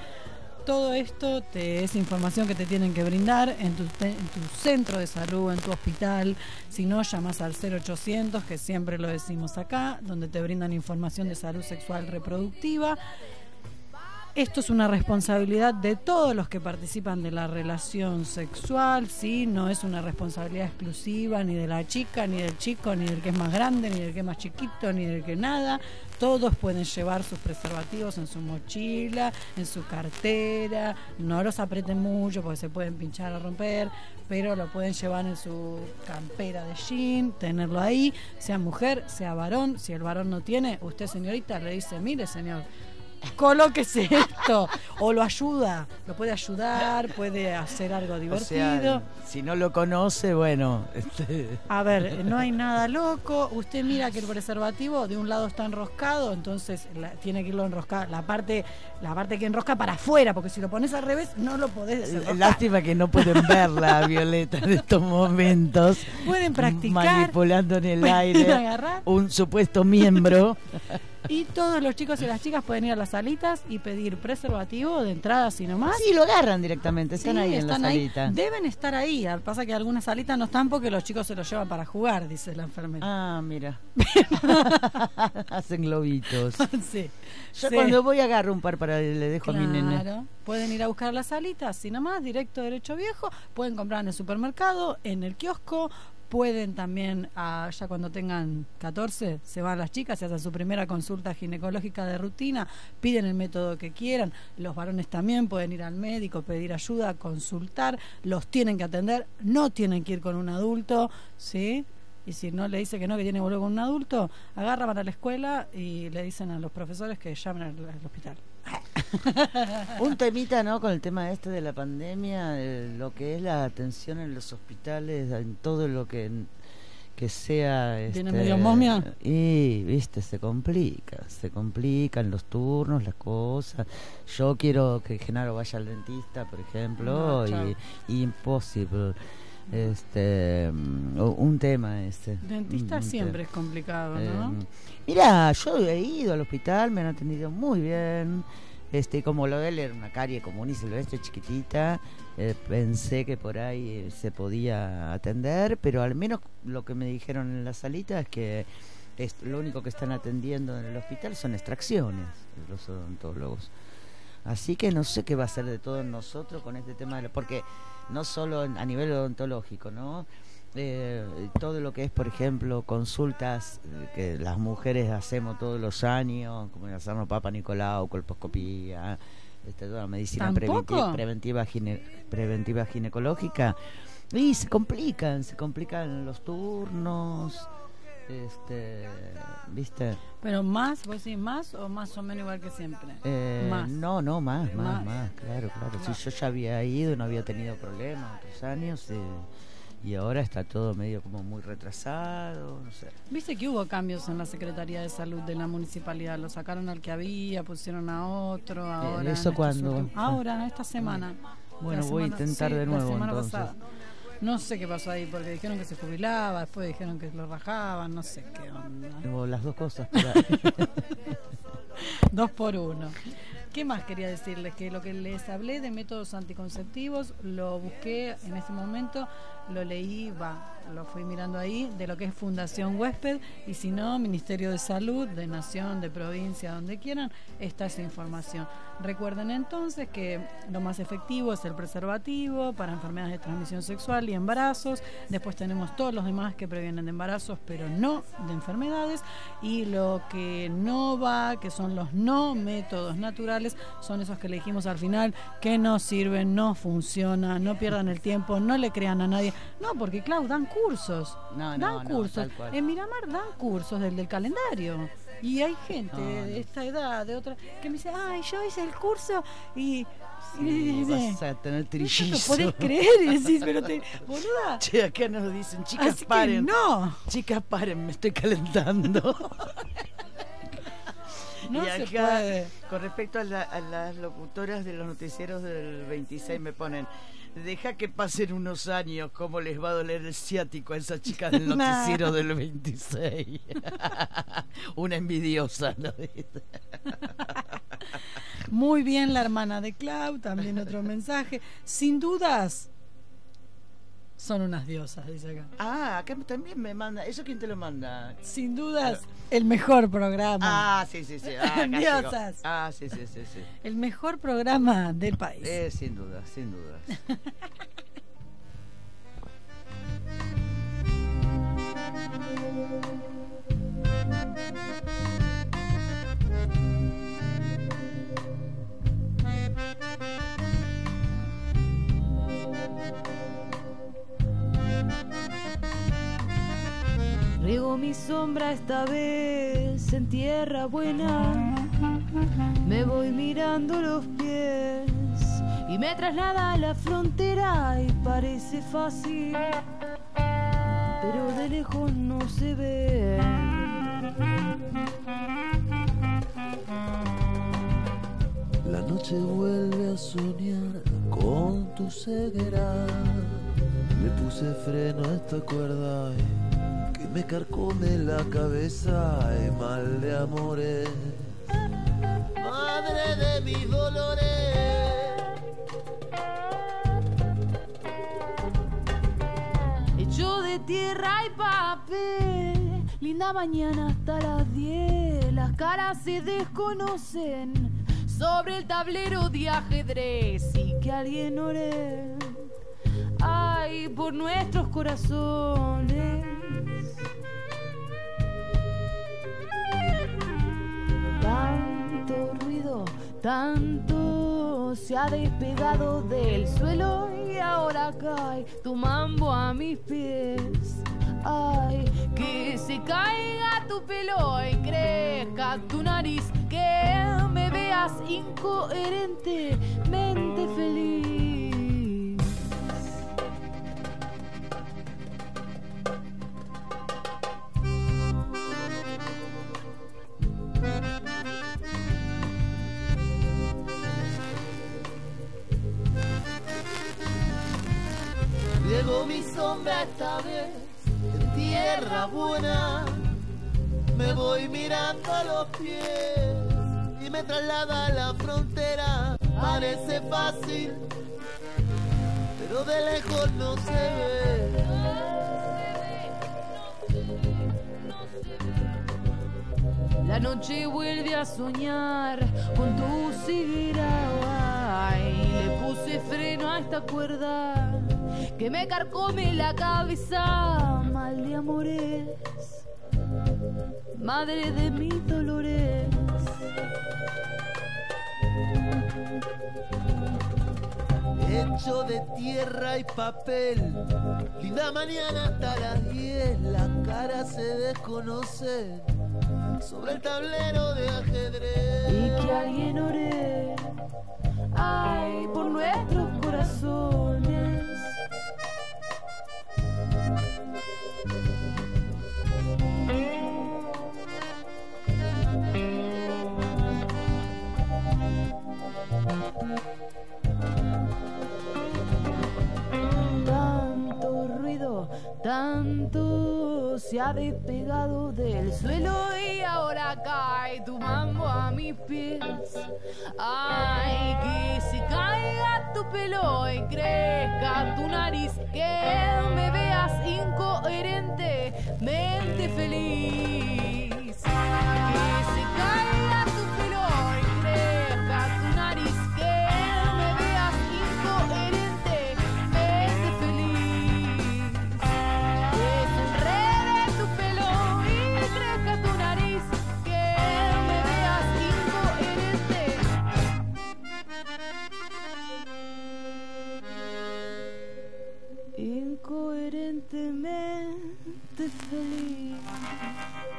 Speaker 6: Todo esto te, es información que te tienen que brindar en tu, en tu centro de salud, en tu hospital. Si no, llamas al 0800, que siempre lo decimos acá, donde te brindan información de salud sexual reproductiva. Esto es una responsabilidad de todos los que participan de la relación sexual, ¿sí? No es una responsabilidad exclusiva ni de la chica, ni del chico, ni del que es más grande, ni del que es más chiquito, ni del que nada. Todos pueden llevar sus preservativos en su mochila, en su cartera. No los aprieten mucho porque se pueden pinchar o romper, pero lo pueden llevar en su campera de jean, tenerlo ahí, sea mujer, sea varón. Si el varón no tiene, usted señorita le dice, mire señor, colóquese esto o lo ayuda, lo puede ayudar, puede hacer algo
Speaker 5: O
Speaker 6: divertido.
Speaker 5: sea, si no lo conoce, bueno. Este,
Speaker 6: A ver, no hay nada loco. Usted mira que el preservativo de un lado está enroscado, entonces la- tiene que irlo enroscar la parte, la parte que enrosca para afuera, porque si lo pones al revés no lo podés desenroscar.
Speaker 5: Lástima que no pueden verla, Violeta, en estos momentos.
Speaker 6: Pueden practicar,
Speaker 5: Manipulando en el aire
Speaker 6: agarrar.
Speaker 5: un supuesto miembro. (laughs)
Speaker 6: Y todos los chicos y las chicas pueden ir a las salitas y pedir preservativo de entrada así nomás.
Speaker 5: Sí, lo agarran directamente, están
Speaker 6: Sí,
Speaker 5: ahí en la
Speaker 6: están ahí.
Speaker 5: salita.
Speaker 6: Deben estar ahí. Pasa que algunas salitas no están porque los chicos se los llevan para jugar, dice la enfermera.
Speaker 5: Ah, mira. (laughs) Hacen globitos. (laughs)
Speaker 6: sí.
Speaker 5: Yo
Speaker 6: Sí.
Speaker 5: cuando voy agarro un par para le dejo a mi nene.
Speaker 6: Claro. Pueden ir a buscar las salitas, así nomás, directo derecho viejo. Pueden comprar en el supermercado, en el kiosco. Pueden también, ah, ya cuando tengan 14, se van las chicas, se hacen su primera consulta ginecológica de rutina, piden el método que quieran. Los varones también pueden ir al médico, pedir ayuda, consultar. Los tienen que atender, no tienen que ir con un adulto, ¿sí? Y si no le dice que no, que tiene que volver con un adulto, agarra para la escuela y le dicen a los profesores que llamen al hospital. (laughs)
Speaker 5: Un temita, ¿no? Con el tema este de la pandemia, lo que es la atención en los hospitales, en todo lo que que sea
Speaker 6: ¿Viene
Speaker 5: este,
Speaker 6: medio momia?
Speaker 5: y viste se complica se complican los turnos las cosas yo quiero que Genaro vaya al dentista por ejemplo
Speaker 6: No,
Speaker 5: y, y imposible este mm, un tema ese
Speaker 6: Dentista
Speaker 5: Un- un
Speaker 6: siempre
Speaker 5: tema.
Speaker 6: es complicado, ¿no?
Speaker 5: Eh, mira, yo he ido al hospital, me han atendido muy bien. Este, como lo de él era una carie común y silvestre chiquitita, eh, pensé que por ahí eh, se podía atender, pero al menos lo que me dijeron en la salita es que es, lo único que están atendiendo en el hospital son extracciones, los odontólogos. Así que no sé qué va a hacer de todos nosotros con este tema, de la- porque no solo a nivel odontológico, ¿no? Eh, todo lo que es, por ejemplo, consultas eh, que las mujeres hacemos todos los años, como hacernos Papa Nicolau, colposcopía, este, toda la medicina
Speaker 6: ¿Tampoco?
Speaker 5: preventi- preventiva, gine- preventiva ginecológica, y se complican, se complican los turnos, este, ¿viste?
Speaker 6: Pero más, vos decís más o más o menos igual que siempre.
Speaker 5: Eh,
Speaker 6: más.
Speaker 5: No, no, más, más,
Speaker 6: Más.
Speaker 5: más, claro, claro. Si yo ya había ido, no había tenido problemas otros años eh, y ahora está todo medio como muy retrasado, no sé.
Speaker 6: Viste que hubo cambios en la Secretaría de Salud de la municipalidad. Lo sacaron al que había, pusieron a otro. Ahora.
Speaker 5: Eh, ¿eso cuándo?
Speaker 6: últimos- Ahora, esta semana.
Speaker 5: Bueno,
Speaker 6: La
Speaker 5: voy a intentar
Speaker 6: sí,
Speaker 5: de nuevo, entonces.
Speaker 6: pasada. No sé qué pasó ahí, porque dijeron que se jubilaba, después dijeron que lo rajaban, no sé qué onda.
Speaker 5: Las dos cosas. (laughs)
Speaker 6: Dos por uno. ¿Qué más quería decirles? Que lo que les hablé de métodos anticonceptivos lo busqué en este momento, lo leí, va, lo fui mirando ahí, de lo que es Fundación Huésped, y si no, Ministerio de Salud, de Nación, de provincia, donde quieran, está esa información. Recuerden entonces que lo más efectivo es el preservativo para enfermedades de transmisión sexual y embarazos. Después tenemos todos los demás que previenen de embarazos, pero no de enfermedades. Y lo que no va, que son los no métodos naturales, son esos que le dijimos al final que no sirven, no funcionan, no pierdan el tiempo, no le crean a nadie. No, porque Clau, dan cursos.
Speaker 5: No, no,
Speaker 6: dan
Speaker 5: no,
Speaker 6: cursos. En Miramar dan cursos del, del calendario. Y hay gente de esta edad, de otra, que me dice, ay, yo hice el curso y...
Speaker 5: Sí, vas a tener
Speaker 6: No podés creer, y decís, pero te, boluda. (laughs)
Speaker 5: Che, acá nos dicen, chicas,
Speaker 6: Así que
Speaker 5: paren.
Speaker 6: no.
Speaker 5: Chicas, paren, me estoy calentando. (laughs)
Speaker 6: No
Speaker 5: y
Speaker 6: se
Speaker 5: acá,
Speaker 6: puede.
Speaker 5: con respecto a, la- a las locutoras de los noticieros del 26, me ponen. Deja que pasen unos años, cómo les va a doler el ciático a esas chicas del (laughs) noticiero del 26. (laughs) Una envidiosa, ¿no? (laughs)
Speaker 6: Muy bien la hermana de Clau, también otro mensaje. Sin dudas, son unas diosas, dice acá.
Speaker 5: Ah, acá también me manda. ¿Eso quién te lo manda?
Speaker 6: Sin dudas, el mejor programa.
Speaker 5: Ah, sí, sí, sí. Ah, llegó.
Speaker 6: Diosas.
Speaker 5: Ah, sí, sí, sí, sí.
Speaker 6: El mejor programa del país.
Speaker 5: Eh, sin duda, sin duda. (laughs)
Speaker 12: Riego mi sombra esta vez en tierra buena. Me voy mirando los pies y me traslada a la frontera y parece fácil, pero de lejos no se ve.
Speaker 10: La noche vuelve a soñar con tu ceguera. Le puse freno a esta cuerda que me carcome la cabeza y mal de amores. Madre de mis dolores.
Speaker 12: Hecho de tierra y papel, linda mañana hasta las 10, las caras se desconocen sobre el tablero de ajedrez y que alguien ore, ay, por nuestros corazones. Tanto se ha despegado del suelo y ahora cae tu mambo a mis pies. Ay, que se caiga tu pelo y crezca tu nariz, que me veas incoherentemente feliz.
Speaker 10: Esta vez en tierra buena. Me voy mirando a los pies y me traslada a la frontera. Parece fácil, pero de lejos no se ve.
Speaker 12: La noche vuelve a soñar con tu cigarra y le puse freno a esta cuerda que me carcome la cabeza. Mal de amores, madre de mis dolores.
Speaker 10: Hecho de tierra y papel, linda mañana hasta las 10, las caras se desconocen sobre el tablero de ajedrez.
Speaker 12: Y que alguien ore, ay, por nuestros corazones. Tanto se ha despegado del suelo y ahora cae tu mambo a mis pies. Ay, que se caiga tu pelo y crezca tu nariz, que me veas incoherente, mente feliz. Que se caiga incoherente. Incoherentemente feliz.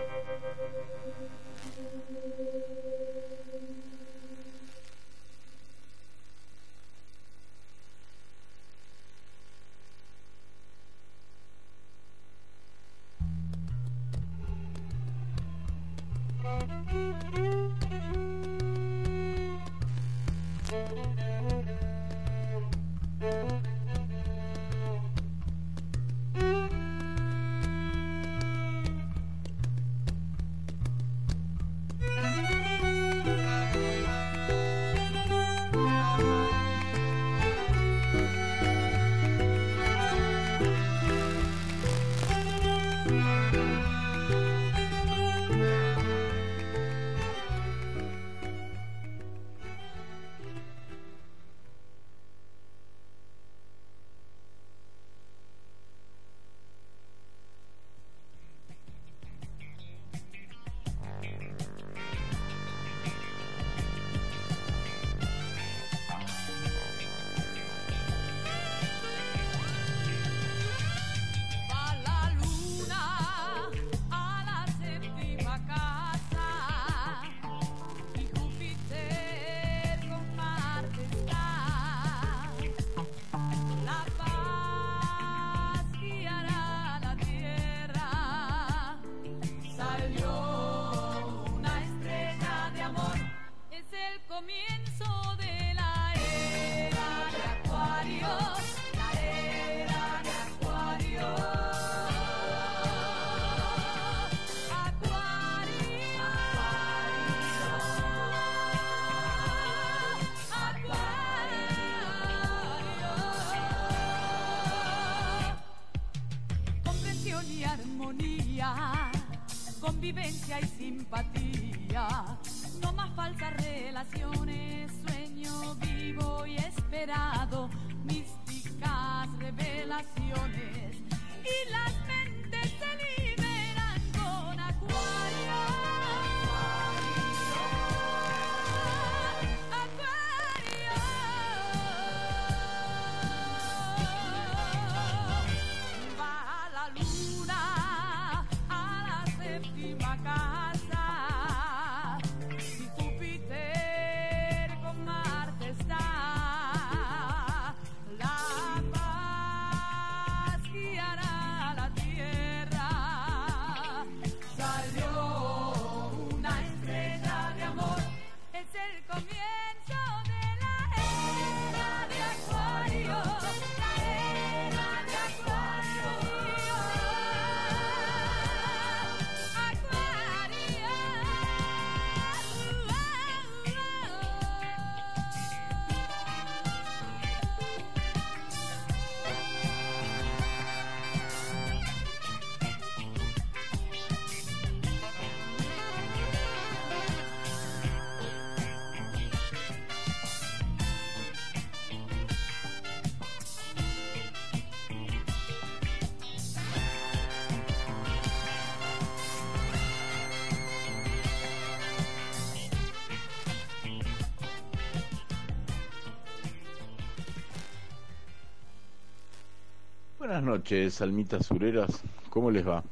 Speaker 18: Buenas noches, almitas sureras. ¿Cómo les va?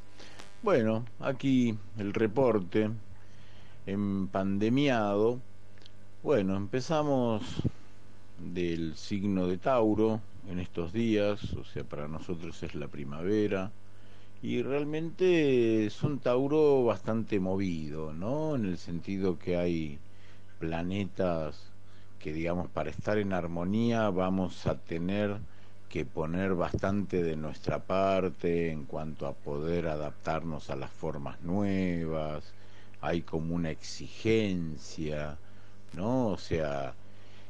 Speaker 18: Bueno, aquí el reporte en pandemiado. Bueno, empezamos del signo de Tauro en estos días, o sea, para nosotros es la primavera. Y realmente es un Tauro bastante movido, ¿no? En el sentido que hay planetas que, digamos, para estar en armonía vamos a tener que poner bastante de nuestra parte en cuanto a poder adaptarnos a las formas nuevas, hay como una exigencia, ¿no? O sea,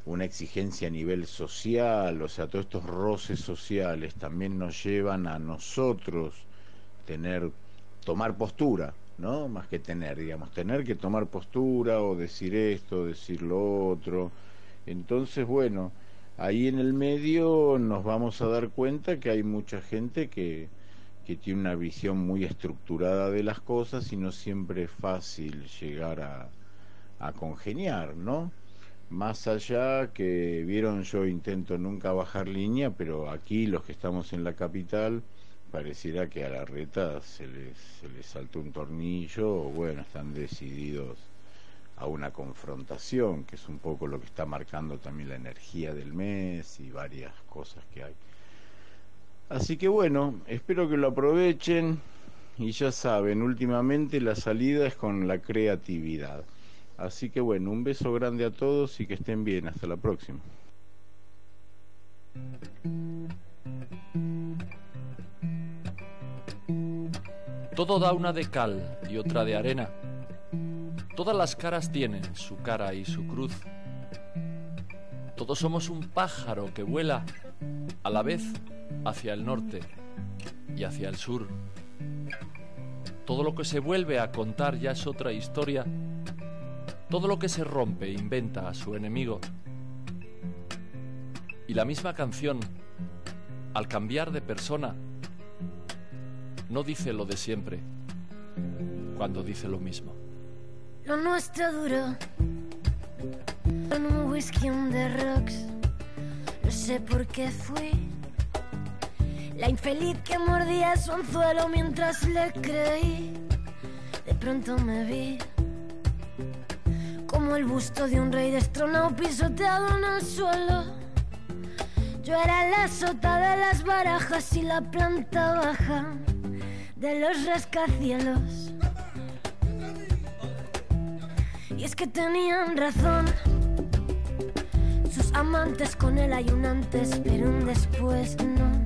Speaker 18: una exigencia a nivel social, o sea, todos estos roces sociales también nos llevan a nosotros tener, tomar postura, ¿no? Más que tener, digamos, tener que tomar postura o decir esto, decir lo otro. Entonces, bueno, ahí en el medio nos vamos a dar cuenta que hay mucha gente que, que tiene una visión muy estructurada de las cosas y no siempre es fácil llegar a, a congeniar, ¿no? Más allá que vieron, yo intento nunca bajar línea, pero aquí los que estamos en la capital, pareciera que a la reta se les, se les saltó un tornillo o bueno, están decididos a una confrontación, que es un poco lo que está marcando también la energía del mes y varias cosas que hay. Así que bueno, espero que lo aprovechen y ya saben, últimamente la salida es con la creatividad. Así que bueno, un beso grande a todos y que estén bien. Hasta la próxima.
Speaker 19: Todo da una de cal y otra de arena. Todas las caras tienen su cara y su cruz. Todos somos un pájaro que vuela a la vez hacia el norte y hacia el sur. Todo lo que se vuelve a contar ya es otra historia. Todo lo que se rompe inventa a su enemigo. Y la misma canción, al cambiar de persona, no dice lo de siempre cuando dice lo mismo.
Speaker 20: Lo nuestro duró con un whisky on rocks. No sé por qué fui la infeliz que mordía su anzuelo mientras le creí. De pronto me vi como el busto de un rey destronado pisoteado en el suelo. Yo era la sota de las barajas y la planta baja de los rascacielos. Y es que tenían razón sus amantes con él hay un antes, pero un después no.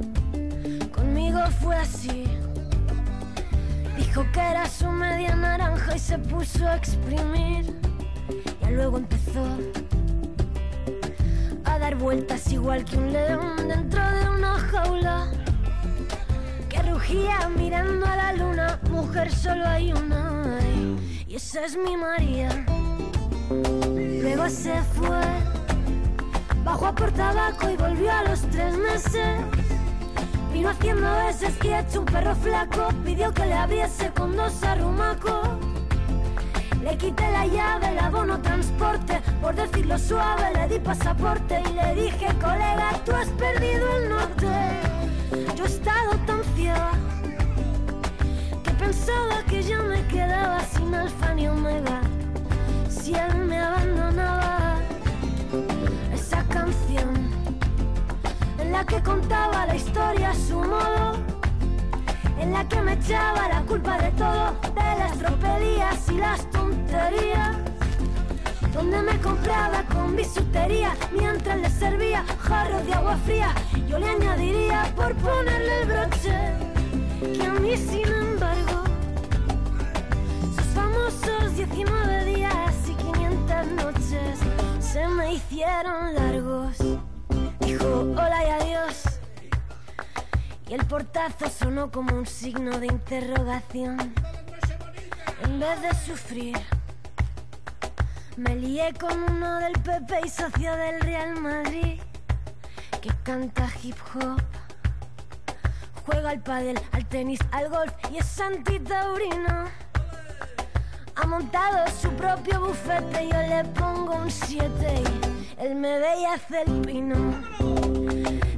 Speaker 20: Conmigo fue así. Dijo que era su media naranja y se puso a exprimir. Y luego empezó a dar vueltas igual que un león dentro de una jaula. Que rugía mirando a la luna. Mujer, solo hay una. Esa es mi María. Luego se fue. Bajó a por tabaco y volvió a los tres meses. Vino haciendo veces y hecho un perro flaco. Pidió que le abriese con dos arrumacos. Le quité la llave, el abono transporte. Por decirlo suave, le di pasaporte y le dije, colega, tú has perdido el norte. Yo he estado tan ciega que pensaba que ya me quedaba sin alfa ni omega. Si él me abandonaba, esa canción en la que contaba la historia a su modo, en la que me echaba la culpa de todo, de las tropelías y las tonterías, donde me compraba con bisutería mientras le servía jarros de agua fría, yo le añadiría por ponerle el broche, que a mí sin embargo, sus famosos 19 días y 500 noches se me hicieron largos. Dijo hola y adiós. Y el portazo sonó como un signo de interrogación. En vez de sufrir, me lié con uno del PP y socio del Real Madrid que canta hip hop. Juega al pádel, al tenis, al golf y es antitaurino. Ha montado su propio bufete, yo le pongo un 7 y él me ve y hace el pino.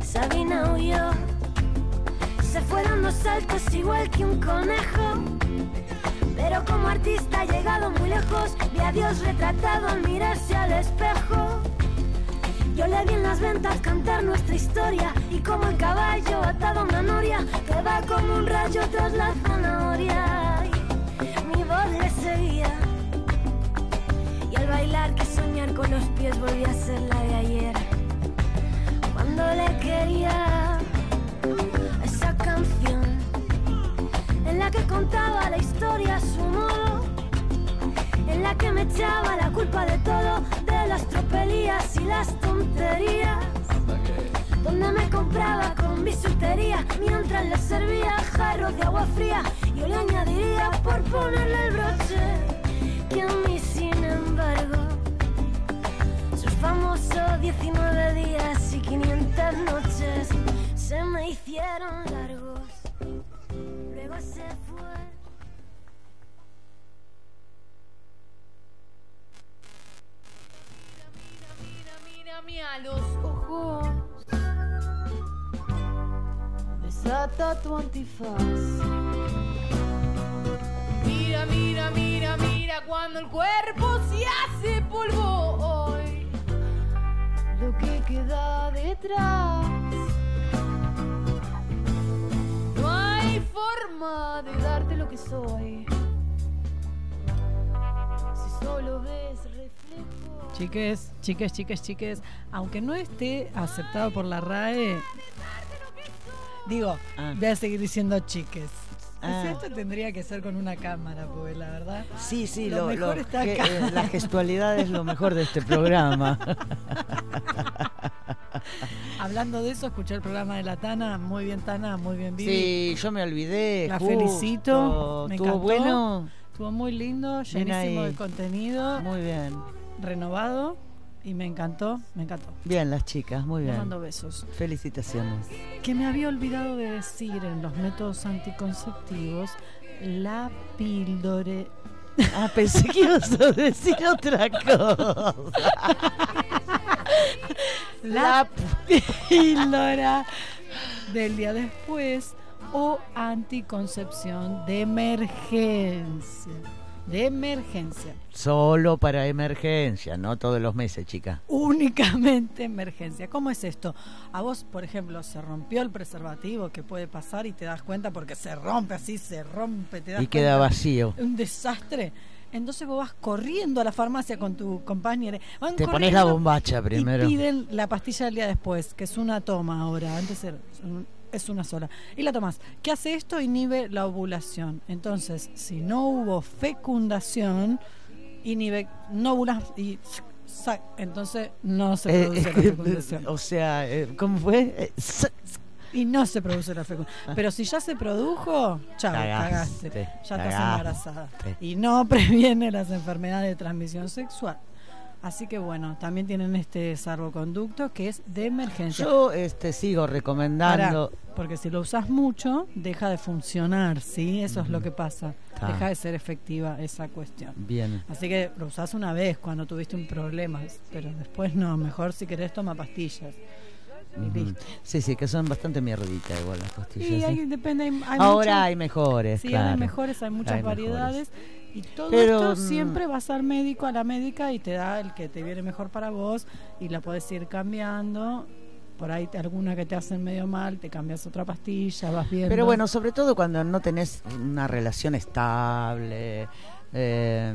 Speaker 20: Sabina huyó, se fue dando saltos igual que un conejo. Pero como artista ha llegado muy lejos, vi a Dios retratado al mirarse al espejo. Yo le vi en las ventas cantar nuestra historia y como el caballo atado a una noria que va como un rayo tras la zanahoria. Mi voz le seguía y al bailar que soñar con los pies volví a ser la de ayer. Cuando le quería esa canción en la que contaba la historia a su modo echaba la culpa de todo, de las tropelías y las tonterías. Donde me compraba con bisutería mientras le servía jarros de agua fría. Yo le añadiría por ponerle el broche que a mí, sin embargo, sus famosos 19 días y 500 noches se me hicieron largos. Luego se fue.
Speaker 12: Mírame a los ojos. Desata tu antifaz. Mira, mira, mira, mira cuando el cuerpo se hace polvo hoy. Lo que queda detrás. No hay forma de darte lo que soy. Si solo ves.
Speaker 6: Chiques, chiques, chiques, chiques, aunque no esté aceptado por la RAE, digo, voy a seguir diciendo chiques.
Speaker 5: Ah.
Speaker 6: Esto tendría que ser con una cámara, porque la verdad.
Speaker 5: Sí, sí,
Speaker 6: lo,
Speaker 5: lo,
Speaker 6: mejor
Speaker 5: lo
Speaker 6: está
Speaker 5: que-
Speaker 6: acá.
Speaker 5: eh, la gestualidad es lo mejor de este programa. (laughs)
Speaker 6: Hablando de eso, escuché el programa de la Tana. Muy bien, Tana, muy bien, Vivi.
Speaker 5: Sí, yo me olvidé.
Speaker 6: La
Speaker 5: justo.
Speaker 6: felicito. Me
Speaker 5: ¿Estuvo
Speaker 6: encantó.
Speaker 5: bueno?
Speaker 6: Estuvo muy lindo, llenísimo de contenido.
Speaker 5: Muy bien.
Speaker 6: Renovado. Y me encantó, me encantó.
Speaker 5: Bien, las chicas, muy
Speaker 6: Le
Speaker 5: bien.
Speaker 6: mando besos.
Speaker 5: Felicitaciones.
Speaker 6: Que me había olvidado de decir en los métodos anticonceptivos, la píldora. (laughs)
Speaker 5: Ah, pensé que ibas a decir otra cosa.
Speaker 6: La píldora del día después o anticoncepción de emergencia. De emergencia.
Speaker 5: Solo para emergencia, no todos los meses, chica.
Speaker 6: Únicamente emergencia. ¿Cómo es esto? A vos, por ejemplo, se rompió el preservativo, que puede pasar y te das cuenta porque se rompe así, se rompe, te das
Speaker 5: Y queda
Speaker 6: cuenta.
Speaker 5: vacío.
Speaker 6: Un desastre. Entonces vos vas corriendo a la farmacia con tu compañera. van
Speaker 5: Te pones la bombacha primero.
Speaker 6: Y piden la pastilla del día después, que es una toma ahora. Antes era- es una sola. Y la tomas. ¿Qué hace esto? Inhibe la ovulación. Entonces, si no hubo fecundación, inhibe, no ovulas y entonces no se
Speaker 5: Eh,
Speaker 6: produce la fecundación. (laughs)
Speaker 5: o sea, eh, ¿cómo fue? Eh,
Speaker 6: Y no se produce la fecundación. Pero si ya se produjo, chao,
Speaker 5: Cagaste,
Speaker 6: cagaste. Ya estás embarazada. Y no (laughs) previene las enfermedades de transmisión sexual. Así que bueno, también tienen este salvoconducto que es de emergencia.
Speaker 5: Yo este, sigo recomendando.
Speaker 6: Porque si lo usas mucho, deja de funcionar, ¿sí? Eso es lo que pasa.
Speaker 5: Ta.
Speaker 6: Deja de ser efectiva esa cuestión.
Speaker 5: Bien.
Speaker 6: Así que lo usás una vez cuando tuviste un problema, pero después no. Mejor si querés toma pastillas.
Speaker 5: Sí, sí, que son bastante mierdita igual las pastillas. ¿sí?
Speaker 6: hay, depende, hay, hay
Speaker 5: Ahora
Speaker 6: muchas-
Speaker 5: hay mejores,
Speaker 6: Sí,
Speaker 5: claro.
Speaker 6: hay mejores, hay muchas
Speaker 5: Hay mejores.
Speaker 6: Y todo
Speaker 5: Pero,
Speaker 6: esto
Speaker 5: mm,
Speaker 6: siempre vas al médico, a la médica, y te da el que te viene mejor para vos, y la puedes ir cambiando. Por ahí alguna que te hacen medio mal, te cambias otra pastilla, vas viendo.
Speaker 5: Pero bueno, sobre todo cuando no tenés una relación estable. Eh,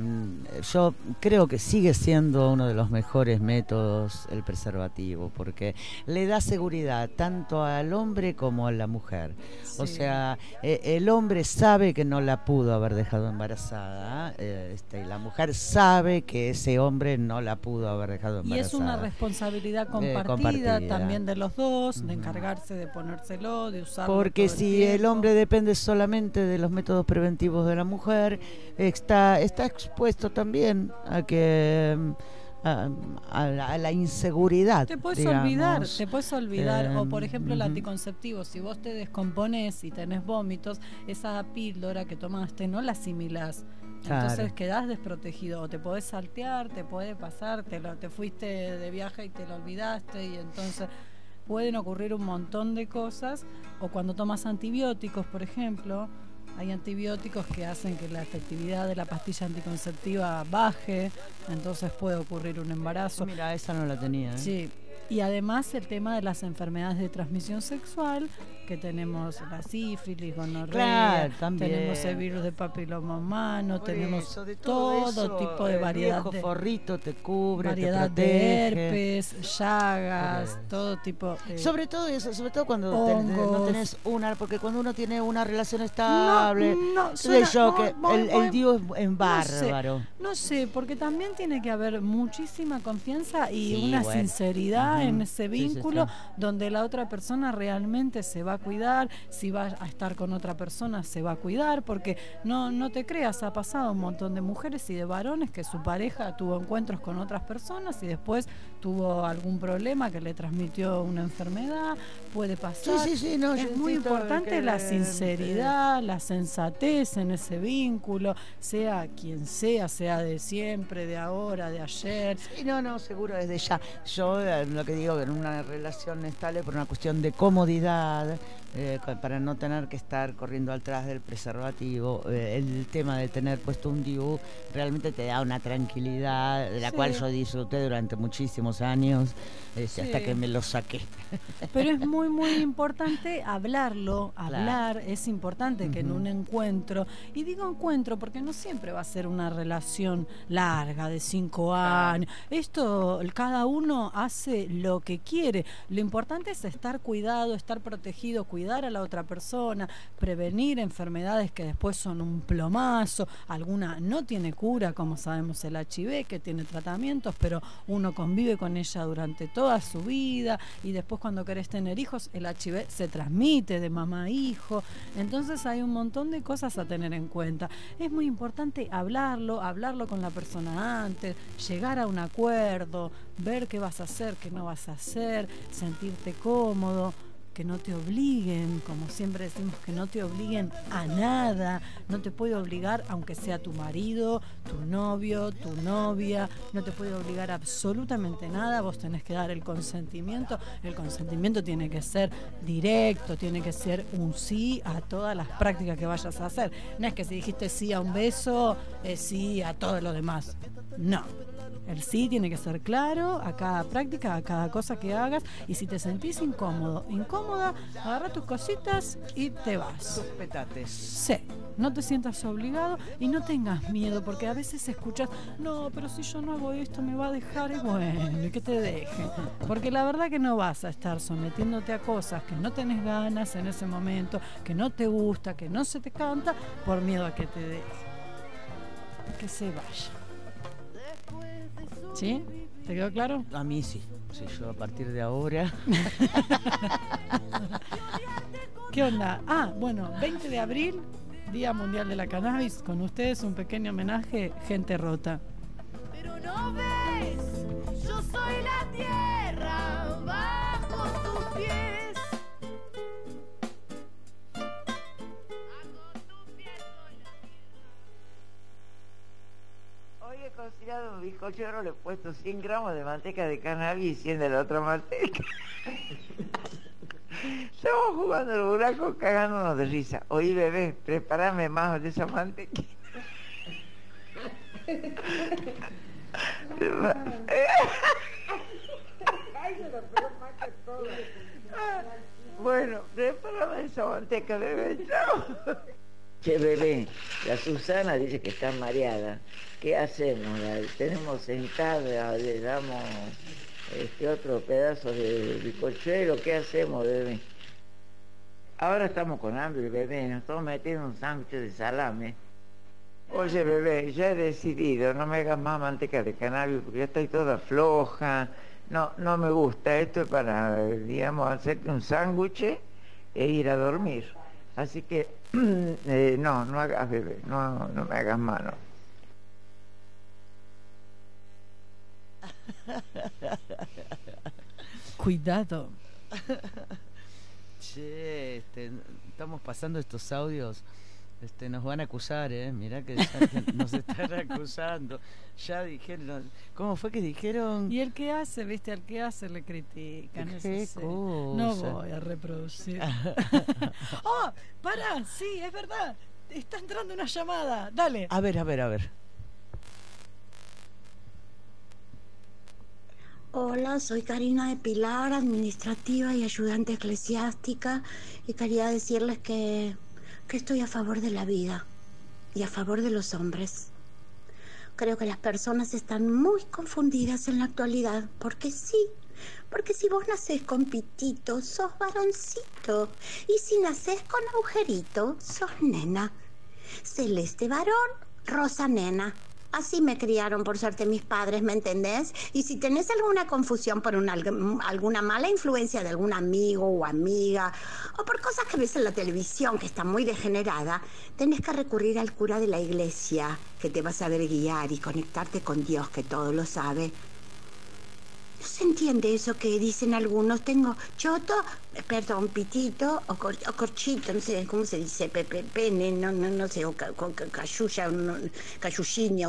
Speaker 5: yo creo que sigue siendo uno de los mejores métodos el preservativo, porque le da seguridad tanto al hombre como a la mujer. O sea, eh, el hombre sabe que no la pudo haber dejado embarazada, eh, este, y la mujer sabe que ese hombre no la pudo haber dejado
Speaker 6: Y
Speaker 5: embarazada.
Speaker 6: es una responsabilidad compartida,
Speaker 5: compartida.
Speaker 6: también de los dos, de encargarse de ponérselo, de usarlo.
Speaker 5: Porque si el hombre depende solamente de los métodos preventivos de la mujer, está, está expuesto también a que a, a la, a la inseguridad.
Speaker 6: Te puedes
Speaker 5: digamos.
Speaker 6: olvidar, te puedes olvidar. o por
Speaker 5: Eh,
Speaker 6: ejemplo el
Speaker 5: ujú.
Speaker 6: anticonceptivo, si vos te descompones y tenés vómitos, esa píldora que tomaste no la asimilás. Entonces
Speaker 5: Claro.
Speaker 6: quedás desprotegido. O te podés saltear, te puede pasar, te, lo- te fuiste de viaje y te lo olvidaste y entonces pueden ocurrir un montón de cosas. O cuando tomas antibióticos, por ejemplo, hay antibióticos que hacen que la efectividad de la pastilla anticonceptiva baje, entonces puede ocurrir un embarazo.
Speaker 5: Mira, esa no la tenía. ¿eh?
Speaker 6: Sí, Y además el tema de las enfermedades de transmisión sexual, que tenemos la sífilis, gonorrea,
Speaker 5: Claro, también.
Speaker 6: tenemos el virus de papiloma humano,
Speaker 5: Por
Speaker 6: tenemos
Speaker 5: eso, de
Speaker 6: todo,
Speaker 5: eso,
Speaker 6: tipo de variedad de
Speaker 5: forrito te cubre, te
Speaker 6: variedad de
Speaker 5: protege.
Speaker 6: herpes, llagas, todo tipo de
Speaker 5: Sobre todo eso, sobre todo cuando te- te- no tenés una, porque cuando uno tiene una relación estable,
Speaker 6: no,
Speaker 5: sé
Speaker 6: suena
Speaker 5: yo, que
Speaker 6: muy,
Speaker 5: el,
Speaker 6: muy-
Speaker 5: el Dios es, es
Speaker 6: No sé,
Speaker 5: bárbaro.
Speaker 6: No sé, porque también tiene que haber muchísima confianza y
Speaker 5: Sí,
Speaker 6: una
Speaker 5: bueno.
Speaker 6: sinceridad En ese
Speaker 5: sí,
Speaker 6: vínculo
Speaker 5: sí.
Speaker 6: donde la otra persona realmente se va a cuidar, si va a estar con otra persona se va a cuidar, porque no, no te creas, ha pasado un montón de mujeres y de varones que su pareja tuvo encuentros con otras personas y después tuvo algún problema que le transmitió una enfermedad, puede pasar.
Speaker 5: sí, sí, no, yo
Speaker 6: es muy importante
Speaker 5: que,
Speaker 6: la sinceridad, la sensatez en ese vínculo, sea quien sea, sea de siempre, de ahora, de ayer.
Speaker 5: Sí, no, no, seguro desde ya. Yo eh, lo que digo, que en una relación estable por una cuestión de comodidad, eh, para no tener que estar corriendo atrás del preservativo, eh, el tema de tener puesto un DIU realmente te da una tranquilidad, de la
Speaker 6: Sí.
Speaker 5: cual yo disfruté durante muchísimos años, este, hasta que me lo saqué.
Speaker 6: Pero es muy, muy (laughs) importante hablarlo, hablar, es importante que en un encuentro, y digo encuentro porque no siempre va a ser una relación larga de cinco años, esto cada uno hace lo que quiere, lo importante es estar cuidado, estar protegido, a la otra persona, prevenir enfermedades que después son un plomazo, alguna no tiene cura, como sabemos el HIV, que tiene tratamientos, pero uno convive con ella durante toda su vida y después cuando querés tener hijos, el HIV se transmite de mamá a hijo, entonces hay un montón de cosas a tener en cuenta. Es muy importante hablarlo, hablarlo con la persona antes, llegar a un acuerdo, ver qué vas a hacer, qué no vas a hacer, sentirte cómodo que no te obliguen, como siempre decimos, que no te obliguen a nada, no te puede obligar aunque sea tu marido, tu novio, tu novia, no te puede obligar absolutamente nada, vos tenés que dar el consentimiento, el consentimiento tiene que ser directo, tiene que ser un sí a todas las prácticas que vayas a hacer, no es que si dijiste sí a un beso, es sí a todo lo demás, no. El sí tiene que ser claro a cada práctica, a cada cosa que hagas. Y si te sentís incómodo, incómoda, agarra tus cositas y te vas.
Speaker 5: Petates.
Speaker 6: Sí, no te sientas obligado y no tengas miedo, porque a veces escuchas, no, pero si yo no hago esto me va a dejar, y bueno, y que te deje. Porque la verdad que no vas a estar sometiéndote a cosas que no tenés ganas en ese momento, que no te gusta, que no se te canta, por miedo a que te deje. Que se vaya. ¿Sí? ¿Te quedó claro?
Speaker 5: A mí sí. Sí, yo a partir de ahora. (laughs)
Speaker 6: ¿Qué onda? Ah, bueno, 20 de abril, Día Mundial de la Cannabis. Con ustedes un pequeño homenaje, gente rota.
Speaker 21: Pero no ves, yo soy la tierra bajo tus pies.
Speaker 22: Cocinado un bizcochuelo, le he puesto 100 gramos de manteca de cannabis y 100 de la otra manteca. (laughs) Estamos jugando el buraco cagándonos de risa. Oí, bebé, prepárame más de esa manteca. (laughs) Bueno, prepárame esa manteca, bebé. Chao. Che, bebé, la Susana dice que está mareada. ¿Qué hacemos? Tenemos sentada, le damos este otro pedazo de bizcochuelo. ¿Qué hacemos, bebé? Ahora estamos con hambre, bebé. Nos estamos metiendo un sándwich de salame. Oye, bebé, ya he decidido, no me hagas más manteca de cannabis porque ya estoy toda floja. No, no me gusta. Esto es para, digamos, hacerte un sándwich e ir a dormir. Así que, (clears throat) eh, no, no hagas, bebé, no, no me hagas mano.
Speaker 6: Cuidado.
Speaker 5: Che, este, estamos pasando estos audios. Este, nos van a acusar, ¿eh? Mirá que nos están acusando. Ya dijeron, ¿cómo fue que dijeron?
Speaker 6: Y el que hace, viste, al que hace le critican.
Speaker 5: Qué
Speaker 6: sí. No
Speaker 5: cosa.
Speaker 6: voy a reproducir. (laughs) oh, para, sí, es verdad. Está entrando una llamada. Dale.
Speaker 5: A ver, a ver, a ver.
Speaker 14: Hola, soy Karina de Pilar, administrativa y ayudante eclesiástica, y quería decirles que, que estoy a favor de la vida y a favor de los hombres. Creo que las personas están muy confundidas en la actualidad, porque sí, porque si vos nacés con pitito, sos varoncito, y si nacés con agujerito, sos nena. Celeste varón, rosa nena. Así me criaron por suerte mis padres, ¿me entendés? Y si tenés alguna confusión por una, alguna mala influencia de algún amigo o amiga, o por cosas que ves en la televisión que está muy degenerada, tenés que recurrir al cura de la iglesia, que te va a saber guiar y conectarte con Dios, que todo lo sabe. No se entiende eso que dicen algunos. Tengo choto, perdón, pitito o, cor- corchito, no sé cómo se dice, pepe, pene, no, no, no sé, o ca, ca- no,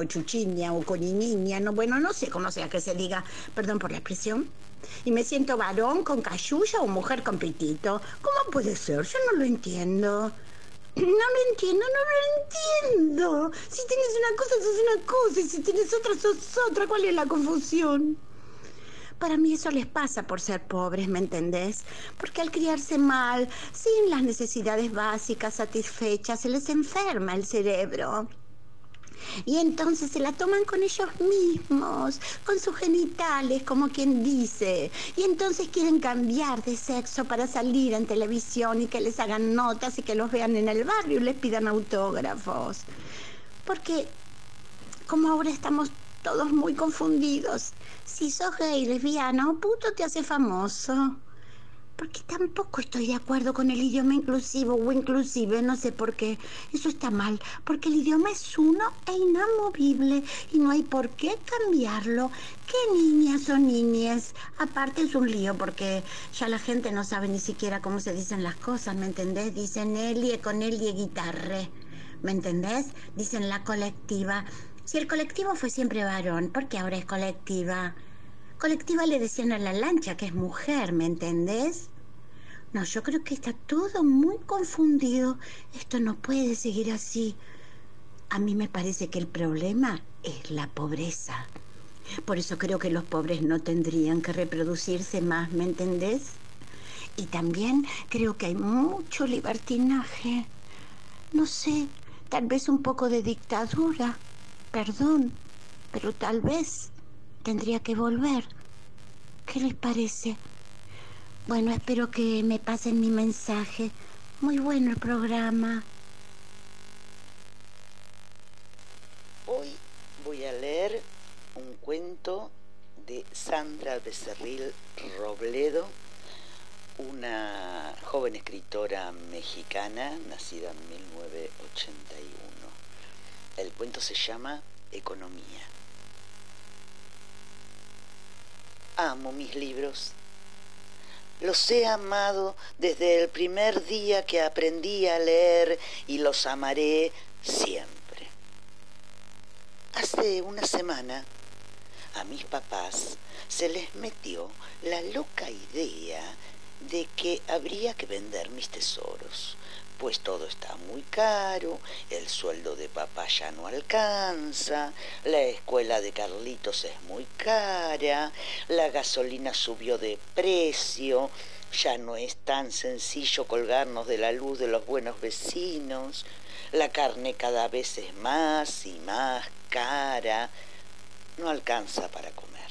Speaker 14: o chuchiña o coñiniña, no, bueno, no sé cómo sea que se diga, perdón por la expresión. Y me siento varón con cayuya o mujer con pitito. ¿Cómo puede ser? Yo no lo entiendo. No lo entiendo, no lo entiendo. Si tienes una cosa, sos una cosa, y si tienes otra, sos otra. ¿Cuál es la confusión? Para mí eso les pasa por ser pobres, ¿me entendés? Porque al criarse mal, sin las necesidades básicas satisfechas, se les enferma el cerebro. Y entonces se la toman con ellos mismos, con sus genitales, como quien dice. Y entonces quieren cambiar de sexo para salir en televisión y que les hagan notas y que los vean en el barrio y les pidan autógrafos. Porque como ahora estamos todos muy confundidos. Si sos gay, lesbiana o puto, te hace famoso. Porque tampoco estoy de acuerdo con el idioma inclusivo o inclusive, no sé por qué. Eso está mal, porque el idioma es uno e inamovible y no hay por qué cambiarlo. ¿Qué niñas o niñes? Aparte es un lío porque ya la gente no sabe ni siquiera cómo se dicen las cosas, ¿me entendés? Dicen Elie con Elie guitarre, ¿me entendés? Dicen la colectiva. Si el colectivo fue siempre varón, ¿por qué ahora es colectiva? Colectiva le decían a la lancha que es mujer, ¿me entendés? No, yo creo que está todo muy confundido. Esto no puede seguir así. A mí me parece que el problema es la pobreza. Por eso creo que los pobres no tendrían que reproducirse más, ¿me entendés? Y también creo que hay mucho libertinaje. No sé, tal vez un poco de dictadura. Perdón, pero tal vez tendría que volver. ¿Qué les parece? Bueno, espero que me pasen mi mensaje. Muy bueno el programa.
Speaker 1: Hoy voy a leer un cuento de Sandra Becerril Robledo, una joven escritora mexicana nacida en 1981. El cuento se llama Economía. Amo mis libros. Los he amado desde el primer día que aprendí a leer y los amaré siempre. Hace una semana a mis papás se les metió la loca idea de que habría que vender mis tesoros, pues todo está muy caro, el sueldo de papá ya no alcanza, la escuela de Carlitos es muy cara, la gasolina subió de precio, ya no es tan sencillo colgarnos de la luz de los buenos vecinos, la carne cada vez es más y más cara, no alcanza para comer.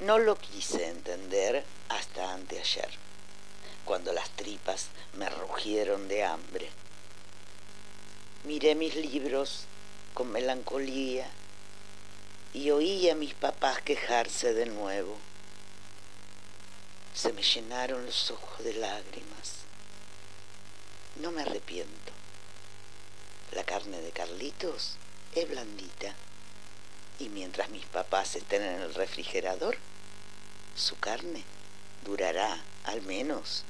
Speaker 1: No lo quise entender hasta anteayer, cuando las tripas me rugieron de hambre. Miré mis libros con melancolía y oí a mis papás quejarse de nuevo. Se me llenaron los ojos de lágrimas. No me arrepiento. La carne de Carlitos es blandita y mientras mis papás estén en el refrigerador, su carne durará al menos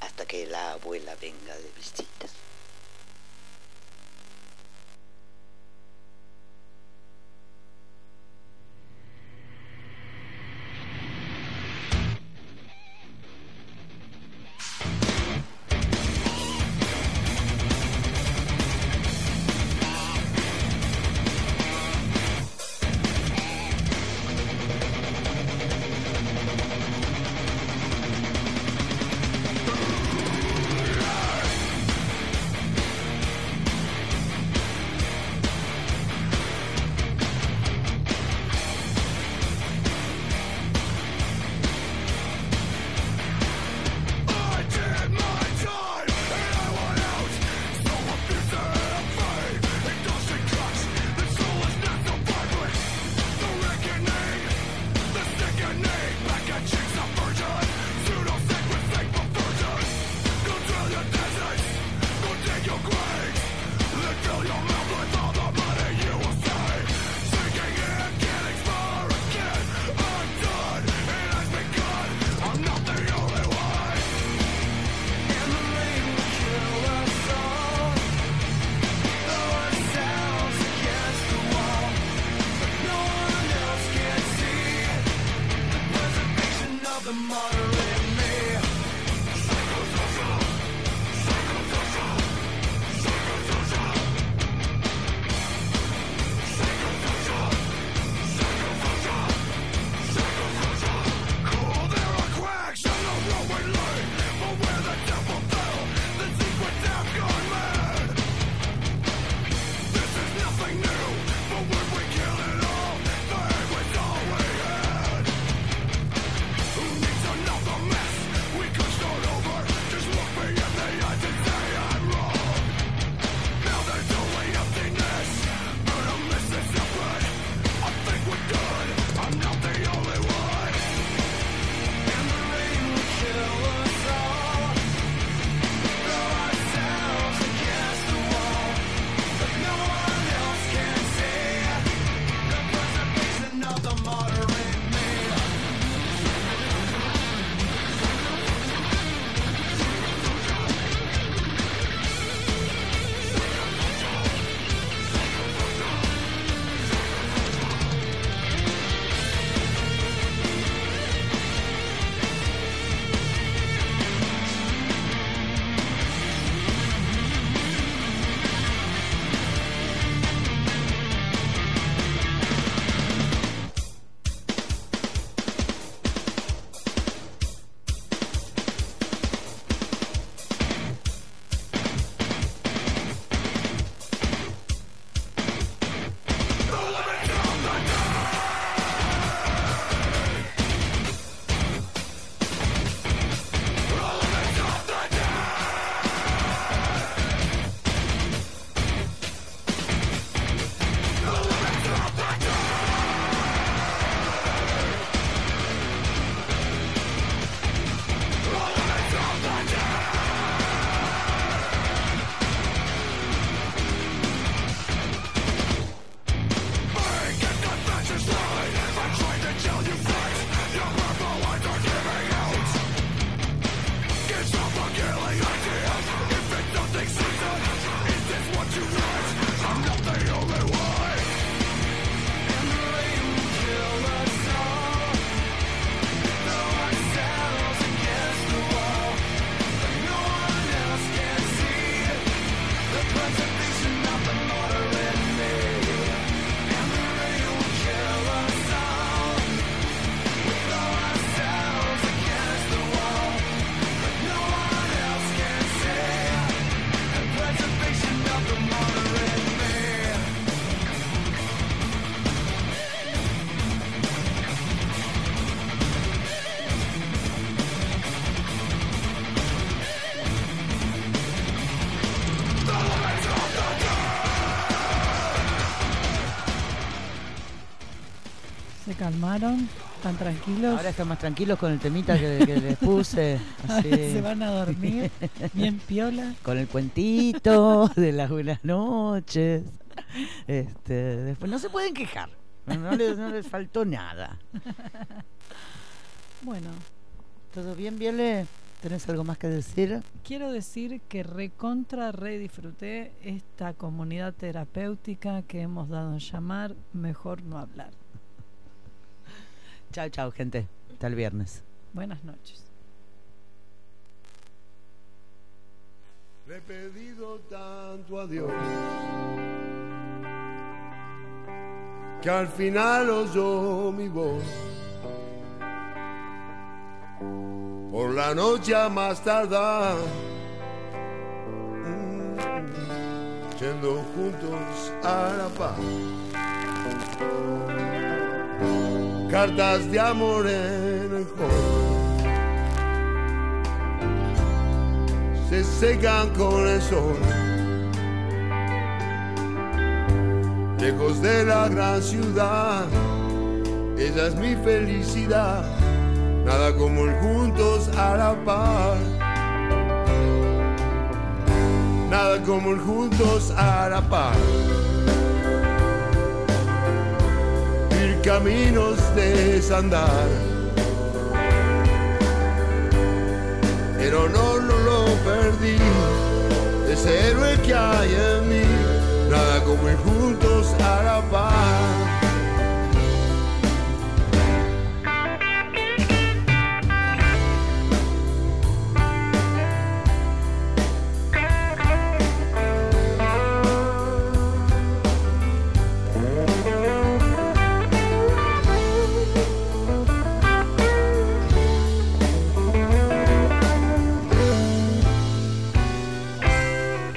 Speaker 1: hasta que la abuela venga de visita.
Speaker 6: Calmaron? ¿Están tranquilos?
Speaker 5: Ahora están más tranquilos con el temita que, que les puse. (laughs) así.
Speaker 6: Se van a dormir bien piola.
Speaker 5: Con el cuentito de las buenas noches. Este, después no se pueden quejar. No les, no les faltó nada.
Speaker 6: Bueno,
Speaker 5: ¿Todo bien, Viole? ¿Tenés algo más que decir?
Speaker 6: quiero decir que recontra re disfruté esta comunidad terapéutica que hemos dado en llamar Mejor no hablar.
Speaker 5: Chao, chao, gente. Hasta el viernes.
Speaker 6: Buenas noches.
Speaker 7: Le he pedido tanto a Dios que al final oyó mi voz. Por la noche a más tardar, yendo juntos a la paz. Cartas de amor en el hall se secan con el sol. Lejos de la gran ciudad, esa es mi felicidad. Nada como el juntos a la par. Nada como el juntos a la par. Caminos de desandar. pero no, no lo perdí. Ese héroe que hay en mí, nada como ir juntos a la